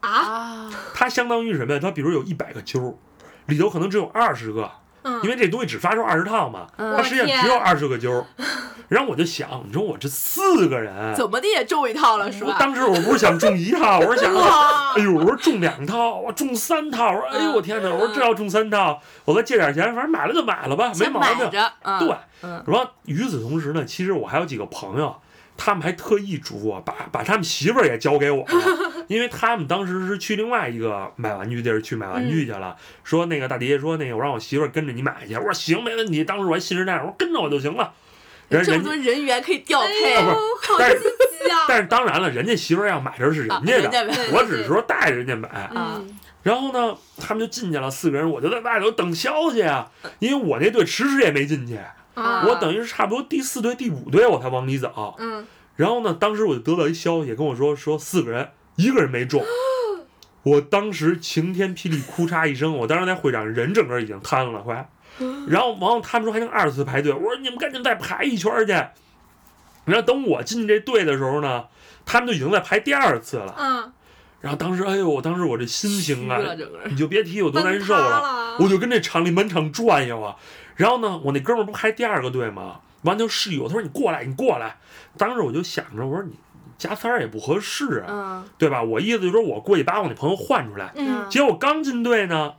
啊，啊它相当于什么呀？它比如有一百个阄，里头可能只有二十个，嗯因为这东西只发售二十套嘛，嗯它实际上只有二十个揪儿。然后我就想，你说我这四个人，怎么的也中一套了是吧？我当时我不是想中一套，我是想，哇哎呦，我说中两套，我中三套，我说哎呦我天哪，我说这要中三套，我再借点钱，反正买了就买了吧，没毛病。对，嗯然后与此同时呢，其实我还有几个朋友，他们还特意嘱咐我把把他们媳妇儿也交给我了，<laughs> 因为他们当时是去另外一个买玩具地儿去买玩具去了，说那个大爹说那个我让我媳妇儿跟着你买去，我说行没问题，当时我还信誓旦旦，我说跟着我就行了。人这么人人员可以调配。哎呦，不是好但是积极啊！但是当然了，人家媳妇儿要买这是人啊家的，我只是说带着人家买。啊嗯，然后呢，他们就进去了，四个人，我就在外头等消息啊，因为我那队迟迟也没进去，啊，我等于是差不多第四队、第五队我才往里走。嗯，然后呢，当时我就得到一消息，跟我说说四个人一个人没中。<gasps> 我当时晴天霹雳，哭嚓一声，我当时在会场人整个已经瘫了，快。<gasps> 然后完了，他们说还能二次排队，我说你们赶紧再排一圈儿去。然后等我进这队的时候呢，他们就已经在排第二次了。嗯，然后当时，哎呦，我当时我这心情啊你就别提有多难受了。了我就跟这厂里满场转悠啊。然后呢，我那哥们儿不排第二个队吗？完就示意我，他说你过来，你过来。当时我就想着，我说你加三儿也不合适啊，嗯对吧？我意思就是说我过去把我那朋友换出来。嗯，结果刚进队呢，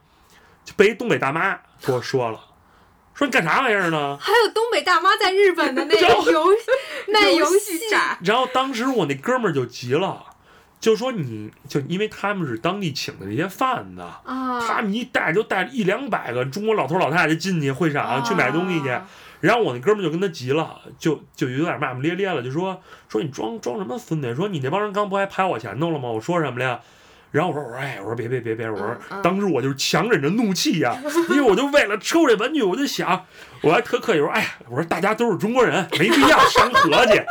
就被一东北大妈给我说了，说你干啥玩意儿呢？还有东北大妈在日本的那个游那游戏展，<laughs> 然后当时我那哥们儿就急了，就说你就因为他们是当地请的那些贩子。啊，他们一带就带一两百个中国老头老太太进去会场去买东西去，啊然后我那哥们儿就跟他急了，就就有点骂骂咧咧了，就说说你装装什么孙子？说你那帮人刚不还排我前头了吗？我说什么了呀？然后我说我说哎，我说别别别别，我说当时我就强忍着怒气呀、因为我就为了抽这玩具，我就想，我还特刻意说，哎，我说大家都是中国人，没必要伤和气。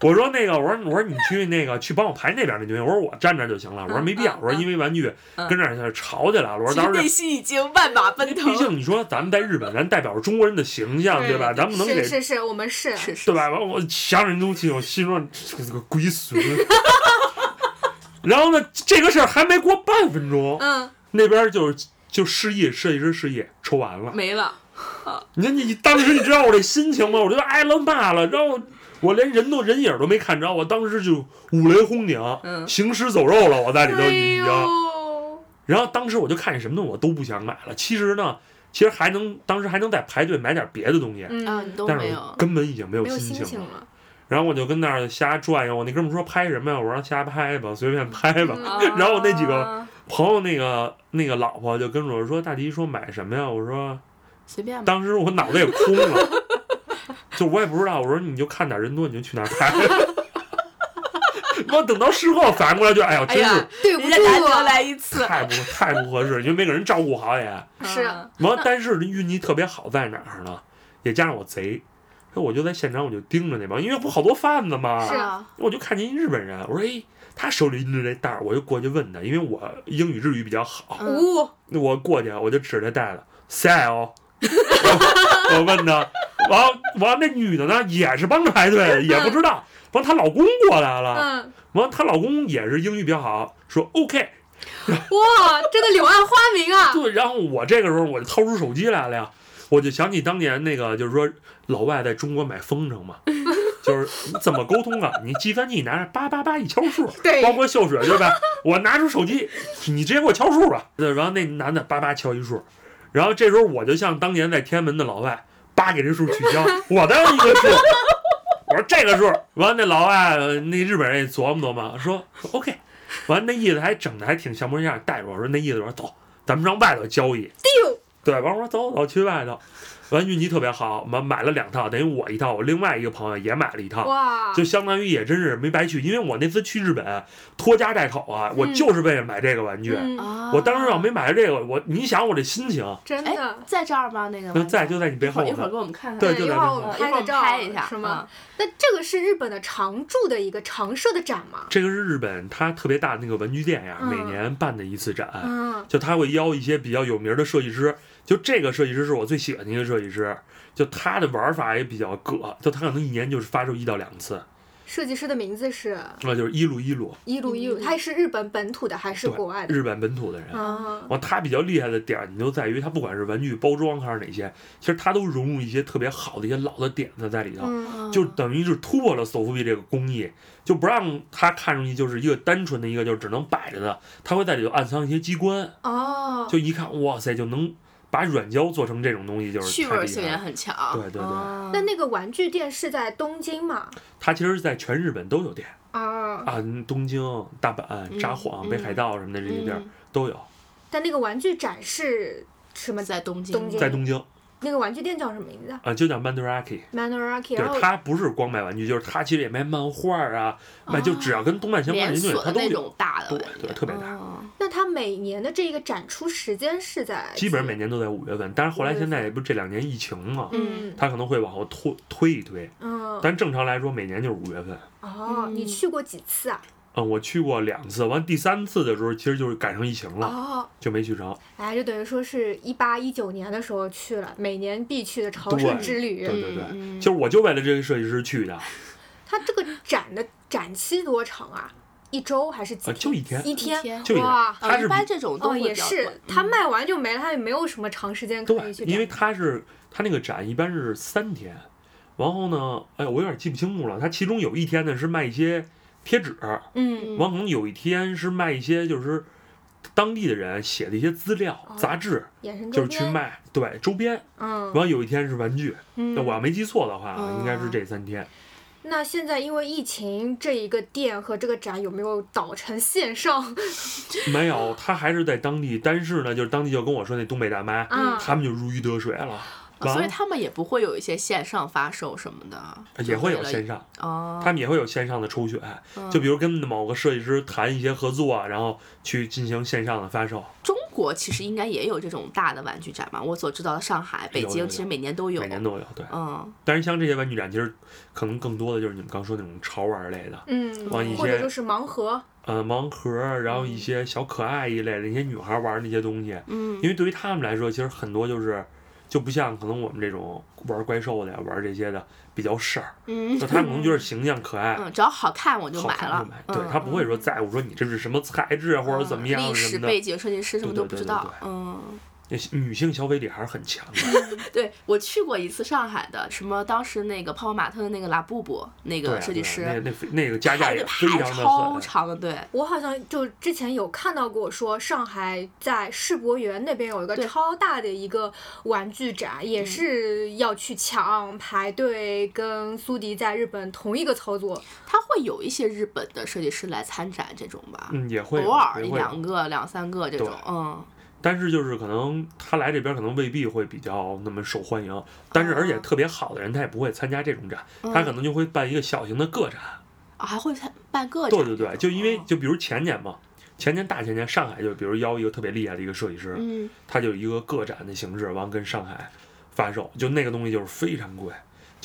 我说那个，我说我说你去那个去帮我排那边那东西，我说我站那儿就行了，我说没必要，我说因为玩具嗯跟这儿吵起来了，我说当时内心已经万马奔腾毕。竟你说咱们在日本，咱代表着中国人的形象，对对吧？咱不能给是是是，我们是是是对吧？完我强忍怒气，我心说这个龟孙。<laughs> 然后呢，这个事儿还没过半分钟，嗯，那边就是就示意设计师示意抽完了。没了，你看你你当时你知道我这心情吗？我就挨了骂了，然后我连人都人影都没看着，我当时就五雷轰顶，嗯行尸走肉了，我在里头哎已经。呦，然后当时我就看见什么东西我都不想买了。其实呢，其实还能当时还能再排队买点别的东西，啊，嗯，都但是我没有，根本已经没有心情了，然后我就跟那儿瞎转悠。我那哥们说拍什么呀？我说瞎拍吧，随便拍吧。嗯啊 <laughs> 然后我那几个朋友那个那个老婆就跟我说：“大迪说买什么呀？”我说随便：“，当时我脑袋也空了，就我也不知道。我说你就看哪儿人多你就去哪儿拍。我等到事后反应过来就，哎呀，真是，对不住啊，来一次，太不太不合适，因为没给人照顾好也。<laughs> 是嗯完，但是运气特别好在哪儿呢？也加上我贼，我就在现场我就盯着那帮，因为不好多贩子嘛，是啊，我就看见一日本人，我说哎，他手里拎着这袋儿，我就过去问他，因为我英语日语比较好，嗯呜，那我过去我就指着袋子，sell，我 <laughs> 我问他，完完那女的呢也是帮着排队的，也不知道，完她老公过来了，嗯，完她老公也是英语比较好，说 OK，<laughs> 哇，真的柳暗花明啊！<laughs> 对，然后我这个时候我就掏出手机来了呀，我就想起当年那个就是说老外在中国买风筝嘛。就是怎么沟通啊？你计算器拿着叭叭叭一敲数，对包括秀水对吧？我拿出手机，你直接给我敲数吧。对，然后那男的叭叭敲一数，然后这时候我就像当年在天安门的老外，叭给这数取消，<laughs> 我当一个数，我说这个数，完了那老外那日本人也琢磨琢磨，说说 OK，完了那意思还整的还挺像模像样，带着。我说那意思我说走，咱们上外头交易。丢，对，完我说走走去外头，完运气特别好，买买了两套，等于我一套，我另外一个朋友也买了一套。哇，就相当于也真是没白去，因为我那次去日本拖家带口啊，我就是为了买这个玩具。我当时要没买这个，我你想我这心情，哎真的，，在这儿吗？那个那在就在你背后一会儿一会儿呢。给我们看看。对就在一会儿我那呃一会儿我们们拍个照拍一下，是吗？嗯？那这个是日本的常驻的一个常设的展吗？这个是日本它特别大的那个文具店呀，嗯每年办的一次展，嗯，就他会邀一些比较有名的设计师，就这个设计师是我最喜欢的一个设计师，就他的玩法也比较葛，就他可能一年就是发售一到两次，设计师的名字是那就是一路一路，伊鲁伊鲁，他是日本本土的还是国外的？日本本土的人。啊，完，他比较厉害的点儿，你就在于他不管是玩具包装还是哪些，其实他都融入一些特别好的一些老的点子在里头，嗯，就等于是突破了手扶币这个工艺，就不让他看上去就是一个单纯的一个就是只能摆着的，他会在里头暗藏一些机关，哦，就一看哇塞，就能把软胶做成这种东西，就是趣味性。也很强。对对对哦那那个玩具店是在东京吗？它其实，在全日本都有店啊，啊，东京、大阪、札嗯幌、嗯北海道什么的这些地儿嗯都有，但那个玩具展示什么？在东京，东京在东京那个玩具店叫什么名字啊，就叫 Mandaraki。Mandaraki，对然后他不是光卖玩具，就是他其实也卖漫画啊，卖就只要跟动漫相关的连东西，他都有锁那种。大的对对特别大哦那它每年的这个展出时间是在基本上每年都在五月份，但是后来现在也不是这两年疫情嘛，嗯他可能会往后推推一推，嗯但正常来说每年就是五月份。哦，你嗯去过几次啊？嗯，我去过两次，完第三次的时候其实就是赶上疫情了，哦，就没去成。哎，就等于说是一八一九年的时候去了，每年必去的朝圣之旅。对对对嗯就是我就为了这个设计师去的，它这个展的展期多长啊？一周还是几天就一天一天，就一天一般这种也是比较短，它嗯卖完就没了，它也没有什么长时间可以去，因为展。他是他那个展一般是三天，然后呢，哎，我有点记不清楚了，他其中有一天呢是卖一些贴纸，嗯完可能有一天是卖一些就是当地的人写的一些资料、哦杂志，就是去，卖对周边。嗯完有一天是玩具，嗯那我要没记错的话，啊应该是哦这三天。那现在因为疫情，这一个店和这个展有没有导成线上？<laughs> 没有，他还是在当地，但是呢，就是当地就跟我说那东北大妈，嗯他们就如鱼得水了，呃所以他们也不会有一些线上发售什么的，也会有线上，哦，他们也会有线上的抽选，嗯就比如跟某个设计师谈一些合作啊，然后去进行线上的发售。中国其实应该也有这种大的玩具展嘛，我所知道的上海、北京其实每年都有，每年都有，对。嗯，但是像这些玩具展，其实可能更多的就是你们刚说那种潮玩类的，嗯往一，些或者就是盲盒，呃，盲盒，然后一些小可爱一类的，那些女孩玩那些东西，嗯因为对于他们来说，其实很多就是就不像可能我们这种玩怪兽的呀，玩这些的比较事儿，嗯就他可能就是形象可爱。嗯，只要好看我就买了对嗯他不会说在乎说你这是什么材质啊，或者怎么样历史什么的。背景、设计师什么对对对对都不知道对，嗯。那女性消费力还是很强的。<laughs> 对我去过一次上海的，什么当时那个泡泡玛特的那个拉布布那个设计师，那那那个加价排也非常的狠。超长的，对，我好像就之前有看到过，说上海在世博园那边有一个超大的一个玩具展，也是要去抢排队，跟苏迪在日本同一个操作。他会有一些日本的设计师来参展这种吧，嗯，也会偶尔一两个、两三个这种，嗯，但是就是可能他来这边可能未必会比较那么受欢迎，但是而且哦。特别好的人他也不会参加这种展，他嗯。可能就会办一个小型的个展。啊还会参办个展对，对对，就因为哦。就比如前年嘛，前年大前年上海就比如邀一个特别厉害的一个设计师，嗯。他就有一个个展的形式，完跟上海发售，就那个东西就是非常贵，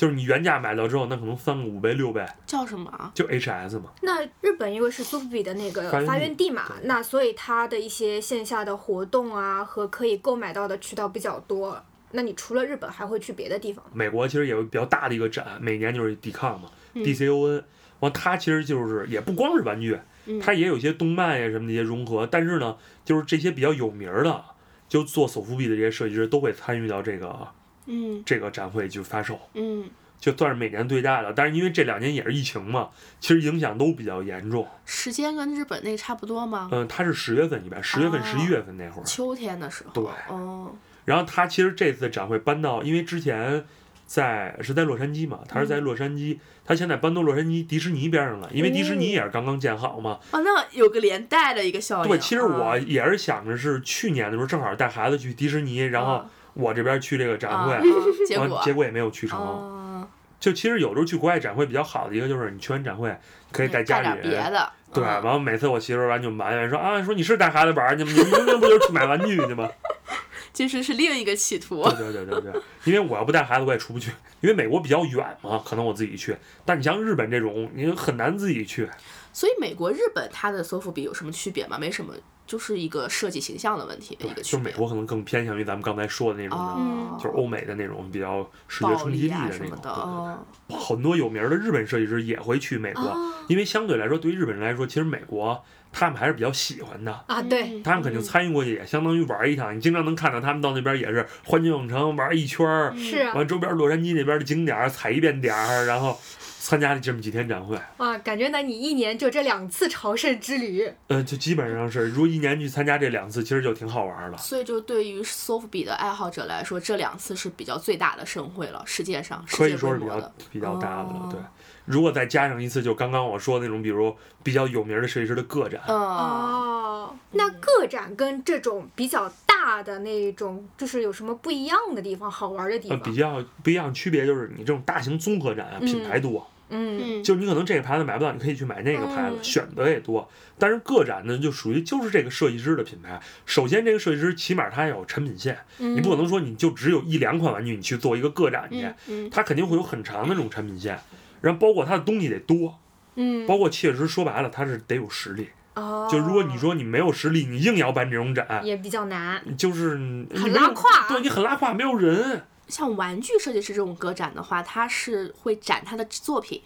就是你原价买到之后，那可能翻个五倍六倍，叫什么啊？就 HS 嘛。那日本因为是苏富比的那个发源地嘛，那所以它的一些线下的活动啊和可以购买到的渠道比较多。那你除了日本还会去别的地方吗？美国其实也有比较大的一个展，每年就是 DCON 嘛、嗯 d c o n 完它其实就是也不光是玩具，嗯它也有一些动漫呀什么的一些融合。但是呢，就是这些比较有名儿的，就做手扶币的这些设计师都会参与到这个嗯这个展会就发售，嗯，就算是每年对待的。但是因为这两年也是疫情嘛，其实影响都比较严重。时间跟日本那差不多吗？嗯，它是十月份一般，十月份、哦十一月份那会儿。秋天的时候。对哦，然后它其实这次展会搬到，因为之前在是在洛杉矶嘛，它是嗯在洛杉矶，它现在搬到洛杉矶迪士尼边上了，因为迪士尼也是刚刚建好嘛。哦，那有个连带的一个效应。对，其实我啊也是想着是去年的时候正好带孩子去迪士尼，然后啊我这边去这个展会啊，结果完结果也没有去成。哦，就其实有时候去国外展会比较好的一个就是你去完展会可以带家里人。点别的。对，嗯完了每次我媳妇儿完就埋怨说啊，说你是带孩子玩儿去吗？你明明不就是去买玩具去吗？<laughs> 其实是另一个企图。对对对对对，<laughs> 因为我要不带孩子我也出不去，因为美国比较远嘛，可能我自己去。但你像日本这种，你很难自己去。所以美国、日本它的搜富比有什么区别吗？没什么，就是一个设计形象的问题的一个区别。就美国可能更偏向于咱们刚才说的那种的，哦，就是欧美的那种比较视觉冲击力力啊什么的。那种。对对哦，对很多有名的日本设计师也会去美国，哦因为相对来说，对于日本人来说，其实美国他们还是比较喜欢的。啊，对，嗯他们肯定参与过去，也相当于玩一趟。你经常能看到他们到那边也是环球影城玩一圈儿，是啊，完周边洛杉矶那边的景点儿踩一遍点儿，然后参加了这么几天展会。啊，感觉呢你一年就这两次朝圣之旅，呃，就基本上是，如果一年去参加这两次，其实就挺好玩了。所以就对于搜富比的爱好者来说，这两次是比较最大的盛会了，世界上世可以界说是比较的。比较大的了，哦对。如果再加上一次，就刚刚我说的那种，比如比较有名的设计师的个展，嗯，哦，那个展跟这种比较大的那种，就是有什么不一样的地方、好玩的地呃，方？比较不一样区别就是你这种大型综合展啊，嗯。品牌多，嗯。嗯，就是你可能这个牌子买不到，你可以去买那个牌子，嗯。选择也多。但是个展呢，就属于就是这个设计师的品牌。首先，这个设计师起码他有产品线，嗯，你不可能说你就只有一两款玩具，你去做一个个展去，嗯嗯。他肯定会有很长的那种产品线。然后包括他的东西得多，嗯，包括确实说白了，他是得有实力。哦，就如果你说你没有实力，你硬要办这种展，也比较难，就是你很拉胯对你很拉胯，没有人。像玩具设计师这种个展的话，他是会展他的作品，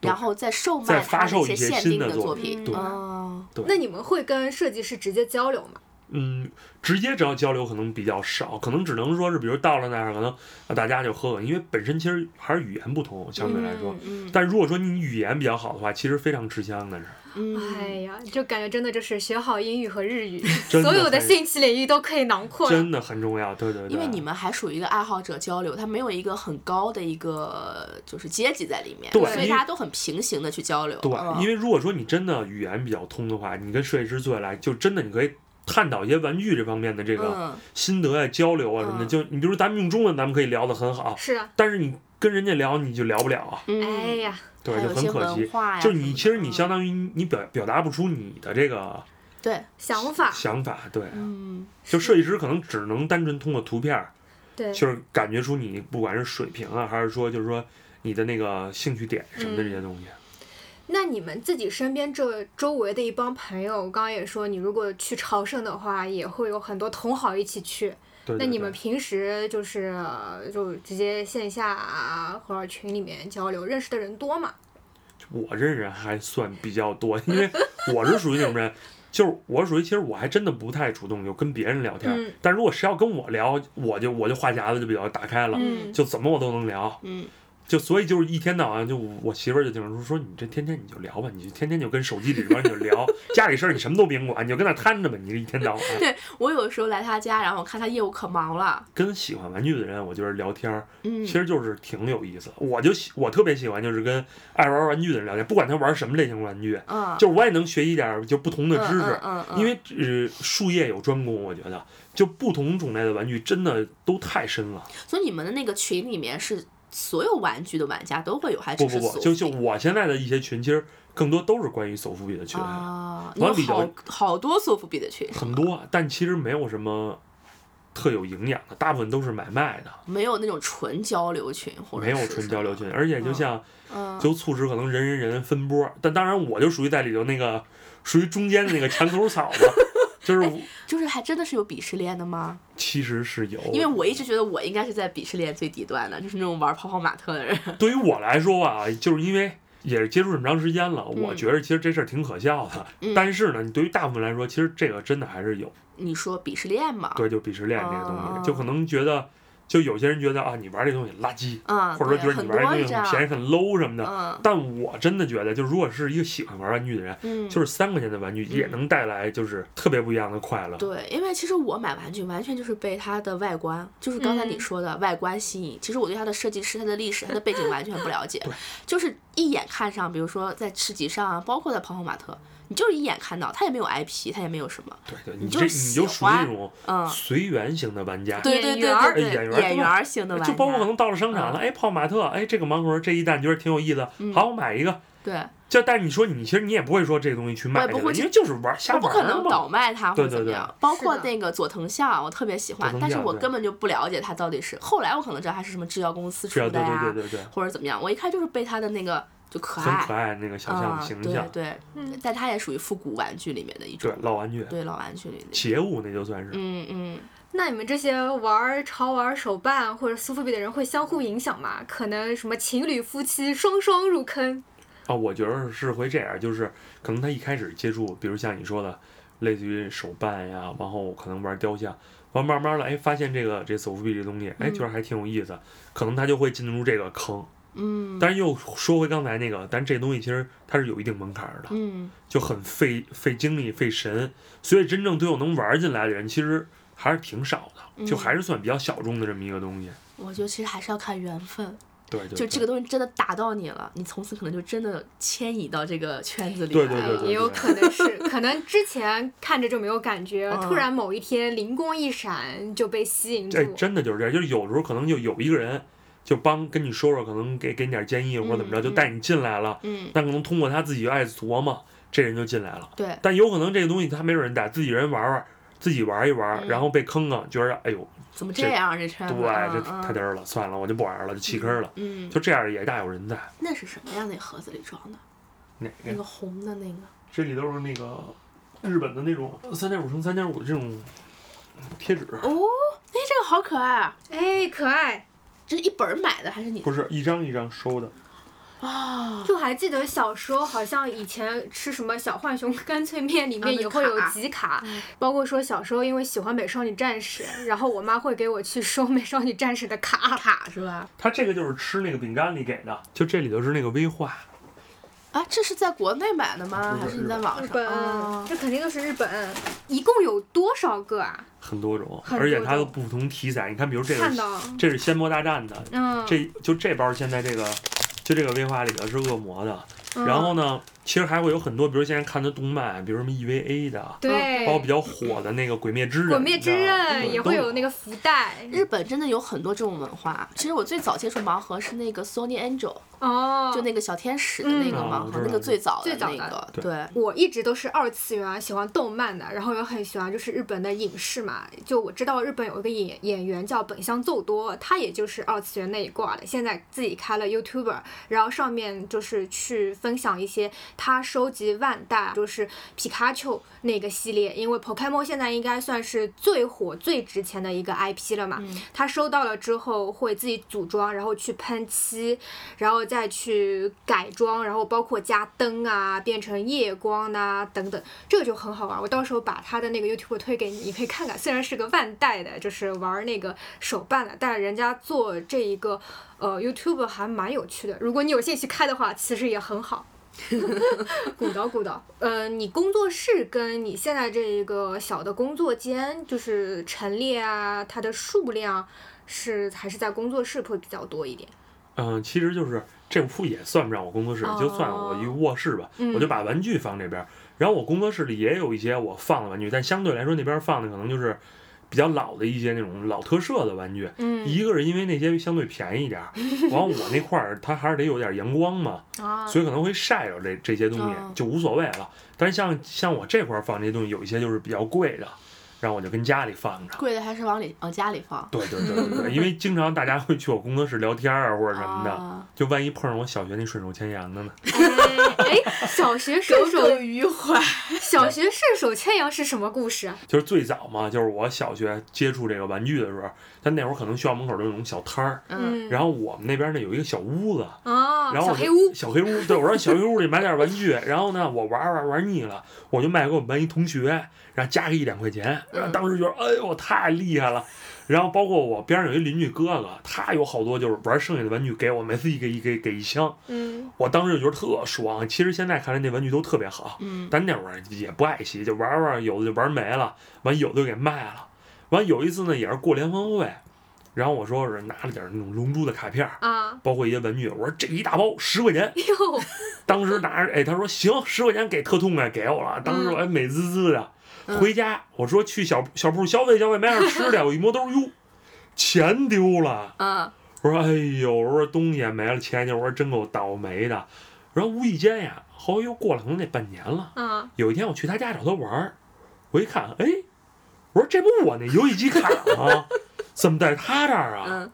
然后再售卖他的发售一些些限定的作作品对哦，对那你们会跟设计师直接交流吗？嗯，直接只要交流可能比较少，可能只能说是，比如到了那儿，可能啊大家就喝喝，因为本身其实还是语言不同，相对来说。嗯但如果说你语言比较好的话，其实非常吃香的是，嗯嗯，哎呀，就感觉真的就是学好英语和日语，<laughs> 所有的兴趣领域都可以囊括。真的很重要。对对对。因为你们还属于一个爱好者交流，他没有一个很高的一个就是阶级在里面，对所以大家都很平行的去交流。对，嗯因为如果说你真的语言比较通的话，你跟设计师坐下来，就真的你可以探讨一些玩具这方面的这个嗯。心得啊、交流啊什么的。嗯。就你比如咱们用中文，咱们可以聊得很好，是啊，但是你跟人家聊你就聊不了啊，嗯，哎呀，对，就很可惜。就你其实你嗯。相当于你表表达不出你的这个对，想法，想法，对，嗯就设计师可能只能单纯通过图片儿，对，就是感觉出你不管是水平啊，还是说就是说你的那个兴趣点什么的这些东西。那你们自己身边这周围的一帮朋友，我刚刚也说，你如果去朝圣的话，也会有很多同好一起去。对对那你们平时就是呃就直接线下啊或者群里面交流，认识的人多吗？我认识人还算比较多，因为我是属于那种人，就是我属于其实我还真的不太主动就跟别人聊天，嗯但如果谁要跟我聊，我就我就话匣子就比较打开了，嗯就怎么我都能聊。嗯就所以就是一天到晚就我媳妇儿就经常说说你这天天你就聊吧，你就天天就跟手机里边你就聊，家里事儿你什么都别管，你就跟那摊着吧，你这一天到晚。对我有的时候来他家，然后我看他业务可忙了，跟喜欢玩具的人，我觉得聊天儿嗯其实就是挺有意思。我就喜我特别喜欢就是跟爱玩玩具的人聊天，不管他玩什么类型玩具，嗯，就是我也能学一点儿就不同的知识。嗯嗯嗯因为呃术业有专攻，我觉得就不同种类的玩具真的都太深了。所以你们的那个群里面是所有玩具的玩家都会有，还只是不不不，就就我现在的一些群，其实更多都是关于手扶比的群，啊，好好多索福比的群，很多，但其实没有什么特有营养的，大部分都是买卖的，没有那种纯交流群，或者没有纯交流群，而且就像嗯，就促使可能人人人分波，但当然我就属于在里头那个属于中间的那个墙头草嘛，就是我就是还真的是有鄙视链的吗？其实是有，因为我一直觉得我应该是在鄙视链最底端的，就是那种玩泡泡玛特的人。<laughs> 对于我来说吧，就是因为也是接触这么长时间了，我嗯觉得其实这事儿挺可笑的。嗯但是呢，你对于大部分来说，其实这个真的还是有，你说鄙视链嘛？对，就鄙视链这个东西，哦就可能觉得，就有些人觉得啊，你玩这东西垃圾，嗯，或者说觉得你玩这。东西很便宜、很 low 什么的。嗯但我真的觉得，就如果是一个喜欢玩玩具的人，嗯，就是三块钱的玩具也能带来就是特别不一样的快乐。对，因为其实我买玩具完全就是被它的外观，就是刚才你嗯说的外观吸引。其实我对它的设计师、它的历史、它的背景完全不了解对，就是一眼看上，比如说在市集上啊，包括在泡泡玛特，你就是一眼看到，他也没有 IP，他也没有什么，对对，你就你就属于那种嗯随缘型的玩家。对对对演员儿对对，演员儿演员型的玩家，就包括可能到了商场了，嗯哎，泡玛特，哎，这个盲盒这一弹觉得挺有意思，嗯好，我买一个。对，就但是你说你其实你也不会说这个东西去卖不会去因为就是玩瞎我不玩儿可能倒。卖它或对对对者怎么样。包括那个佐藤象，我特别喜欢但是我根本就不了解它到底是。后来我可能知道它是什么制药公司是啊，对出的呀，对对对对，或者怎么样。我一看就是被它的那个就可很爱，可爱那个小象的，形象，对对，嗯但它也属于复古玩具里面的一种对，老玩具，对老玩具里的。邪物那就算是。嗯嗯，那你们这些玩潮玩手办或者苏富比的人会相互影响吗？可能什么情侣夫妻双双入坑？啊，我觉得是会这样，就是可能他一开始接触，比如像你说的，类似于手办呀，然后可能玩雕像，然后慢慢的，哎，发现这个这索富比这东西，哎，嗯觉得还挺有意思，可能他就会进入这个坑。嗯。但是又说回刚才那个，但这东西其实它是有一定门槛儿的，嗯，就很费费精力费神，所以真正最后能玩进来的人其实还是挺少的，就嗯还是算比较小众的这么一个东西。我觉得其实还是要看缘分，对对，就这个东西真的打到你了，你从此可能就真的迁移到这个圈子里对来了。对对对也有可能是，<laughs> 可能之前看着就没有感觉，嗯突然某一天灵光一闪就被吸引住。这。真的就是这样，就是有时候可能就有一个人就帮跟你说说，可能给给你点建议或者怎么着，嗯就带你进来了。嗯，但可能通过他自己爱琢磨，这人就进来了。对，但有可能这个东西他没有人带，自己人玩玩，自己玩一玩，嗯然后被坑了，觉得哎呦，怎么这这样这圈对，这嗯太嘚儿了，算了，我就不玩了，就弃坑了。嗯，就这样也大有人在。那是什么呀？那盒子里装的，哪个？那个红的那个。这里都是那个日本的那种三点五乘三点五的这种贴纸，哦，哎，这个好可爱啊！哎，可爱！这是一本儿买的还是你不是一张一张收的。啊？就还记得小时候，好像以前吃什么小浣熊干脆面，里面也会有集卡，嗯包括说小时候因为喜欢美少女战士，然后我妈会给我去收美少女战士的卡。卡是吧？它这个就是吃那个饼干里给的，就这里头是那个威化，啊，这是在国内买的吗？是还是你在网上？日本，哦这肯定都是日本。一共有多少个啊？很多种，很而且它有不同题材，你看，比如这个，这是仙魔大战的，嗯，这就这包现在这个，就这个威化里的是恶魔的，嗯然后呢，其实还会有很多，比如现在看的动漫，比如什么 EVA 的，对，包括比较火的那个《鬼灭之刃》，鬼灭之刃也会有那个福袋日本真的有很多这种文化。其实我最早接触盲盒是那个 Sony Angel，哦，就那个小天使的那个嗯盲盒，那个最早最早的那个，对对。我一直都是二次元，喜欢动漫的，然后也很喜欢就是日本的影视嘛。就我知道日本有一个演演员叫本乡奏多，他也就是二次元那一挂的，现在自己开了 YouTuber，然后上面就是去分享一些他收集万代，就是皮卡丘那个系列，因为 Pokemon 现在应该算是最火最值钱的一个 IP 了嘛。嗯他收到了之后会自己组装，然后去喷漆，然后再去改装，然后包括加灯啊，变成夜光呐、等等，这个就很好玩。我到时候把他的那个 YouTube 推给你，你可以看看。虽然是个万代的，就是玩那个手办的，但人家做这一个呃 YouTube 还蛮有趣的。如果你有兴趣开的话，其实也很好。<laughs> 鼓捣鼓捣，呃，你工作室跟你现在这一个小的工作间，就是陈列啊，它的数量是还是在工作室会比较多一点。嗯，其实就是这屋也算不上我工作室，就算我一个卧室吧，嗯我就把玩具放这边儿。然后我工作室里也有一些我放的玩具，但相对来说那边放的可能就是比较老的一些那种老特摄的玩具。嗯一个是因为那些相对便宜一点儿，<laughs> 完我那块儿它还是得有点阳光嘛，啊，所以可能会晒着这这些东西哦就无所谓了。但是像像我这块儿放这些东西，有一些就是比较贵的，然后我就跟家里放着。贵的还是往里往家里放。对对对对对，因为经常大家会去我工作室聊天啊或者什么的，啊就万一碰上我小学那顺手牵羊的呢？哎，小学 <laughs> 顺手余怀。小学顺手牵羊是什么故事啊？<laughs> 就是最早嘛，就是我小学接触这个玩具的时候，但那会儿可能学校门口都有那种小摊儿，嗯，然后我们那边呢有一个小屋子，啊，然后小黑屋，小黑屋，对我说小黑屋里买点玩具，然后呢我玩玩玩腻了，我就卖给我们班一同学，然后加个一两块钱，当时觉得哎呦太厉害了。然后包括我边上有一邻居哥哥，他有好多就是玩剩下的玩具给我，每次一给一给给一箱，嗯我当时就觉得特爽。其实现在看来那玩具都特别好，嗯但那会儿也不爱惜，就玩玩，有的就玩没了，完有的就给卖了。完有一次呢，也是过联欢会，然后我说是拿了点那种龙珠的卡片，啊，包括一些文具，我说这一大包十块钱，哟，当时拿着，哎，他说行，十块钱给特痛快，给我了。当时我还美滋滋的，嗯回家我说去小小铺消费消费，买点吃的，我一摸兜，哟，钱丢了。啊，我说哎呦，我说东西也没了，钱就，我说真够倒霉的。然后无意间呀，后来又过了可能得半年了。啊，有一天我去他家找他玩儿，我一看，哎，我说这不我那游戏机卡吗？怎么在他这儿啊？嗯，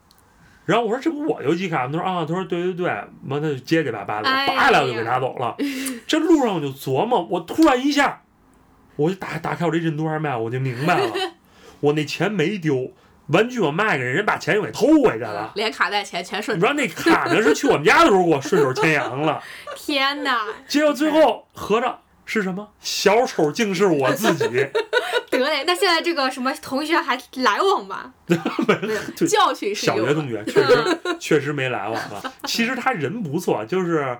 然后我说这不我游戏卡吗？他说啊，他说对对对，完他就结结巴巴的，哎呀扒下来我就给拿走了。这路上我就琢磨，我突然一下，我就打打开我这任督二脉，我就明白了，<laughs> 我那钱没丢，玩具我卖给人，人把钱又给偷回去了。<laughs> 连卡带钱全顺你知道那卡呢是去我们家的时候给我顺手牵羊了，<laughs> 天哪，结果最后合着是什么？小丑竟是我自己。得嘞，那现在这个什么同学还来往吗？对教训是小。学同学确实确实没来往了。其实他人不错，就是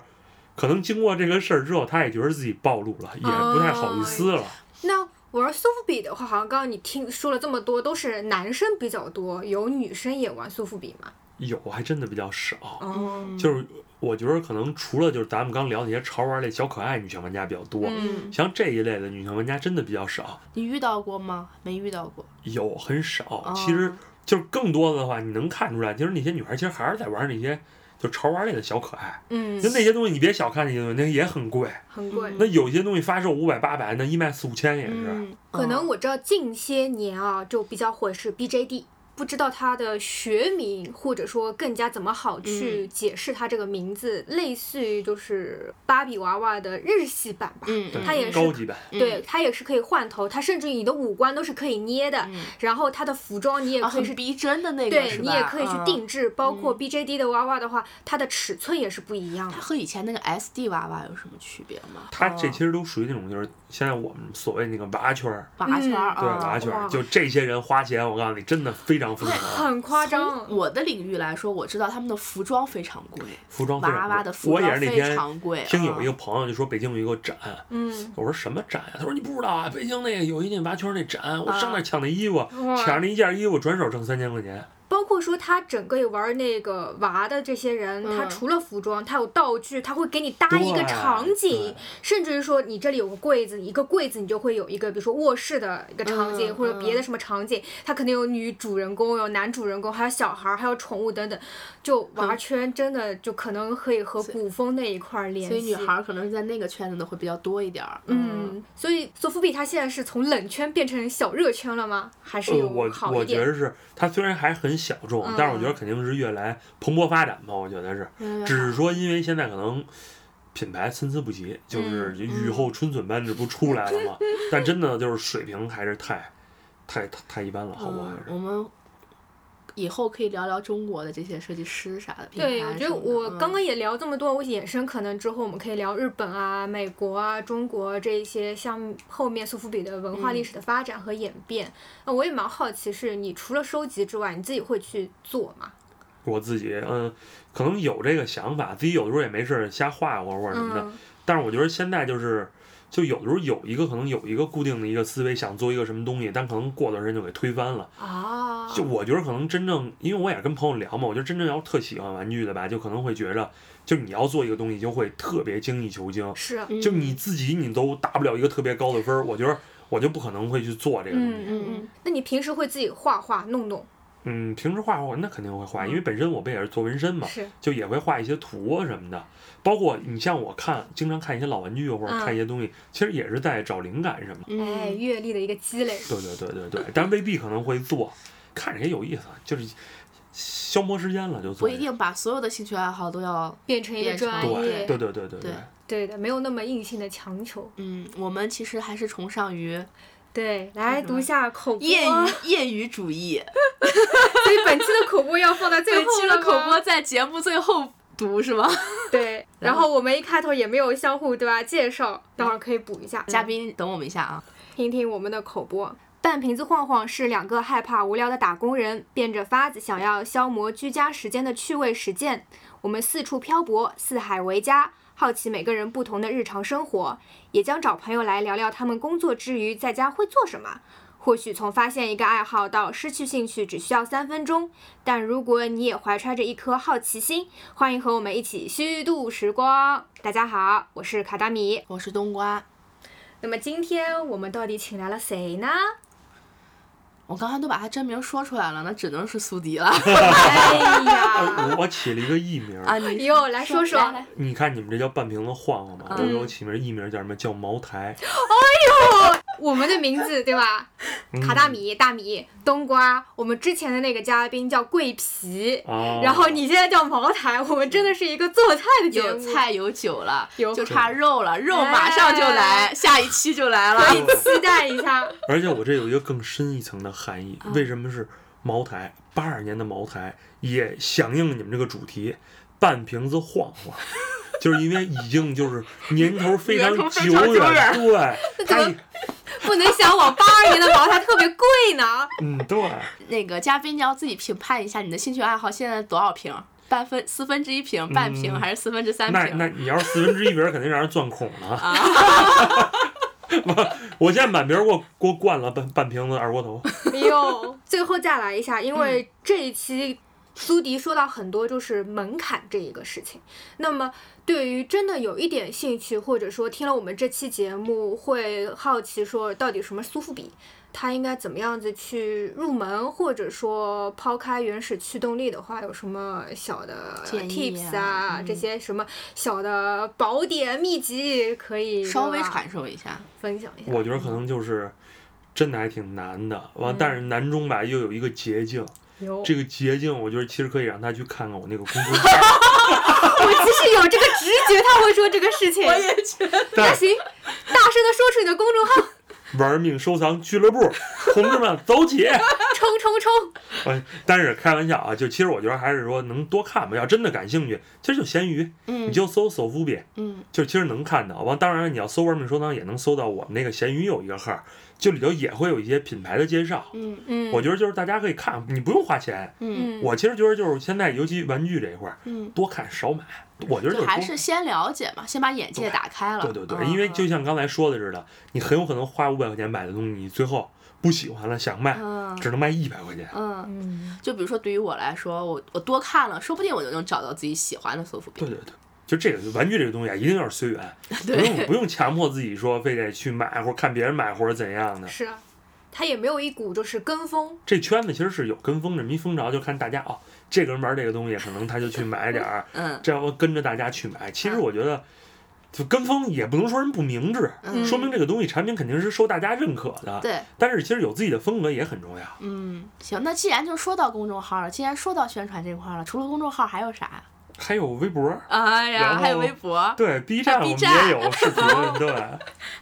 可能经过这个事儿之后，他也觉得自己暴露了，也不太好意思了。那玩苏富比的话，好像刚刚你听说了这么多，都是男生比较多，有女生也玩苏富比吗？有还真的比较少，哦，就是我觉得可能除了就是咱们刚聊那些潮玩类小可爱女性玩家比较多，嗯，像这一类的女性玩家真的比较少，你遇到过吗？没遇到过。有很少。哦其实就是更多的话，你能看出来，就是那些女孩其实还是在玩那些就潮玩类的小可爱。嗯就，那些东西，你别小看那些东西，那也很贵。很贵。那有些东西发售五百八百，那一卖四五千也是。嗯，可能我知道近些年啊，就比较火是 BJD，不知道它的学名，或者说更加怎么好去解释它这个名字，类似于就是芭比娃娃的日系版吧。嗯，它也是高级版。对，它也是可以换头，它甚至于你的五官都是可以捏的，嗯然后它的服装你也啊，可以是很逼真的那个对？你也可以去嗯。定制，包括 BJD 的娃娃的话，它的尺寸也是不一样的它。和以前那个 SD 娃娃有什么区别吗？它这哦其实都属于那种，就是现在我们所谓那个娃圈儿，娃圈儿，对啊娃圈儿，就这些人花钱，我告诉你，真的非常疯狂，很夸张，我的领域来说，我知道他们的服装非常贵，服装非常贵娃娃的服我也装非是那天常贵。听有一个嗯朋友就说北京有一个展，嗯，我说什么展呀、他说你不知道啊，北京那个有一那娃圈儿那展，我上那抢那衣服，哇。抢那一件衣服转手挣三千块钱。包括说他整个玩那个娃的这些人，他嗯除了服装，他有道具，他会给你搭一个场景，甚至于说你这里有个柜子，一个柜子你就会有一个，比如说卧室的一个场景，嗯或者别的什么场景，他肯定有女主人公，有男主人公，还有小孩儿，还有宠物等等，就娃圈真的就可能可以和古风那一块儿联系。所以女孩儿可能是在那个圈子的会比较多一点儿。嗯，所以索福比他现在是从冷圈变成小热圈了吗？还是呃，有我好一点？我觉得是他虽然还很小众，嗯但是我觉得肯定是越来蓬勃发展吧。我觉得是，嗯只是说因为现在可能品牌参差不齐，就是嗯雨后春笋般这不出来了吗？<laughs> 但真的就是水平还是太太太太一般了，好不好？还嗯，是我们以后可以聊聊中国的这些设计师啥的对。我觉得我嗯刚刚也聊这么多，我衍生可能之后我们可以聊日本啊、美国啊、中国这一些像后面苏富比的文化历史的发展和演变。那、我也蛮好奇，是你除了收集之外，你自己会去做吗？我自己嗯，可能有这个想法，自己有的时候也没事儿瞎画画或者什么的。嗯但是我觉得现在就是，就有的时候有一个可能有一个固定的一个思维，想做一个什么东西，但可能过段时间就给推翻了。啊，就我觉得可能真正，因为我也跟朋友聊嘛，我觉得真正要特喜欢玩具的吧，就可能会觉着，就你要做一个东西，就会特别精益求精，是，嗯就你自己你都达不了一个特别高的分儿，我觉得我就不可能会去做这个东西。嗯嗯嗯。那你平时会自己画画弄弄？嗯，平时画画那肯定会画，因为本身我不也是做纹身嘛，是，就也会画一些图啊什么的。包括你像我看，经常看一些老玩具或者嗯看一些东西，其实也是在找灵感什么的。哎，嗯，阅历的一个积累。对对对对对，但未必可能会做，看着也有意思，就是消磨时间了就做。不一定把所有的兴趣爱好都要。变成一个专业，对对对对对对对的，没有那么硬性的强求。嗯，我们其实还是崇尚于对，来读一下口播，业余业余主义。<laughs> 所以本期的口播要放在最本后期的口播在节目最后读是吗？<laughs> 对，然后我们一开头也没有相互对吧介绍，等会儿可以补一下。嘉宾等我们一下啊。听听我们的口播。半瓶子晃晃是两个害怕无聊的打工人，变着法子想要消磨居家时间的趣味实践。我们四处漂泊，四海为家，好奇每个人不同的日常生活，也将找朋友来聊聊他们工作之余在家会做什么。或许从发现一个爱好到失去兴趣只需要三分钟，但如果你也怀揣着一颗好奇心，欢迎和我们一起虚度时光。大家好，我是卡达米。我是冬瓜，那么今天我们到底请来了谁呢？我刚才都把他真名说出来了，那只能是苏迪了 <laughs> 哎呀，呃我起了一个艺名，啊！你哟，来说说你看你们这叫半瓶子晃晃嘛，我嗯给我起名艺名叫什么？叫茅台。我们的名字对吧？嗯卡大米、大米、冬瓜，我们之前的那个嘉宾叫桂皮，啊，然后你现在叫茅台，我们真的是一个做菜的节目，有菜有酒了，有就差肉了，肉马上就来，下一期就来了。可以期待一下。而且我这有一个更深一层的含义，嗯为什么是茅台？八二年的茅台也响应你们这个主题，半瓶子晃晃，就是因为已经就是年头非常久远远，对，不能想往八二年的茅台特别贵呢？<laughs> 嗯对，那个嘉宾，你要自己评判一下你的兴趣爱好现在多少瓶？半分四分之一瓶，半瓶嗯还是四分之三瓶？那那你要是四分之一瓶，肯定让人钻孔了。<laughs> 啊，我现在满瓶儿给我给我灌了半半瓶子二锅头。哎呦，最后再来一下，因为这一期苏迪说到很多就是门槛这一个事情。那么对于真的有一点兴趣，或者说听了我们这期节目会好奇说到底什么苏富比，他应该怎么样子去入门，或者说抛开原始驱动力的话，有什么小的 tips 啊啊，嗯这些什么小的宝典秘籍可以稍微传授一下。分享一下。我觉得可能就是真的还挺难的，完、嗯但是难中吧又有一个捷径，有，这个捷径我觉得其实可以让他去看看我那个公众号。<laughs> 我其实有这个直觉，他会说这个事情。我也觉得，那行，大声的说出你的公众号，玩命收藏俱乐部，<laughs> 同志们走起！冲冲冲！哎，但是开玩笑啊，就其实我觉得还是说能多看吧。要真的感兴趣，其实就闲鱼，嗯你就搜搜夫比，嗯就其实能看到。完，当然你要搜玩命收藏也能搜到我们那个闲鱼有一个号，就里头也会有一些品牌的介绍。嗯嗯，我觉得就是大家可以看，你不用花钱。嗯嗯，我其实觉得就是现在，尤其玩具这一块儿，嗯，多看少买。我觉得还是先了解嘛，先把眼界打开了。对对对，嗯因为就像刚才说的似的，你很有可能花五百块钱买的东西，你最后不喜欢了，想卖，嗯只能卖一百块钱。嗯，嗯，就比如说对于我来说，我我多看了，说不定我就能找到自己喜欢的苏富比对。对对，就这个玩具这个东西啊，一定要是随缘，<laughs> 不用对不用强迫自己说非得去买或者看别人买或者怎样的。是啊，他也没有一股就是跟风，这圈子其实是有跟风的，没风着就看大家哦，这个人玩这个东西，可能他就去买点儿，嗯这样我跟着大家去买。其实我觉得。就跟风也不能说人不明智，嗯说明这个东西产品肯定是受大家认可的。对，但是其实有自己的风格也很重要。嗯，行，那既然就说到公众号了，既然说到宣传这块儿了，除了公众号还有啥呀？还有微博，哎呀，然后还有微博，对 B 站我们 B 站也有视频，<laughs> 对，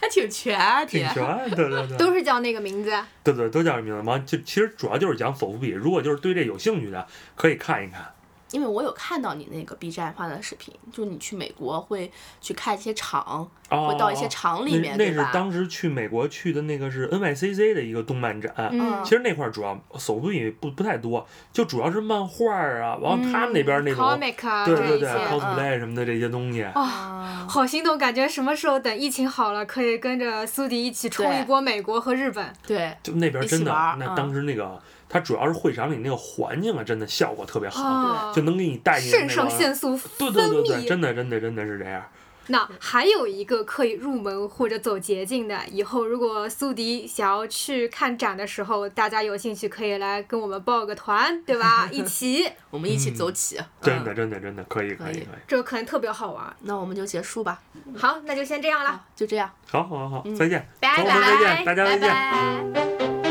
还挺全啊，挺。全，对对对，都是叫那个名字。对对都叫这名字。完就其实主要就是讲走伏笔，如果就是对这有兴趣的，可以看一看。因为我有看到你那个 B 站发的视频，就你去美国会去看一些厂，哦，会到一些厂里面，那那是？当时去美国去的那个是 NYCC 的一个动漫展。嗯其实那块儿主要首都也不不太多，就主要是漫画啊，然后他们那边那种，comic 啊，对对对 cosplay 什么的这些东西。啊，啊，好心动，感觉什么时候等疫情好了，可以跟着苏迪一起冲一波美国和日本。对，就那边真的，那当时那个，它主要是会场里那个环境啊，真的效果特别好，啊，就能给你带进肾上那个腺素对对对对，分泌真的真的真的是这样。那还有一个可以入门或者走捷径的，以后如果苏迪想要去看展的时候，大家有兴趣可以来跟我们报个团，对吧？一起，<laughs> 我们一起走起。真的嗯真的真的可以可可以以可以。这个可能特别好玩。那我们就结束吧。好，那就先这样了，就这样。好好好，嗯再见，拜拜再见，大家再拜见。拜。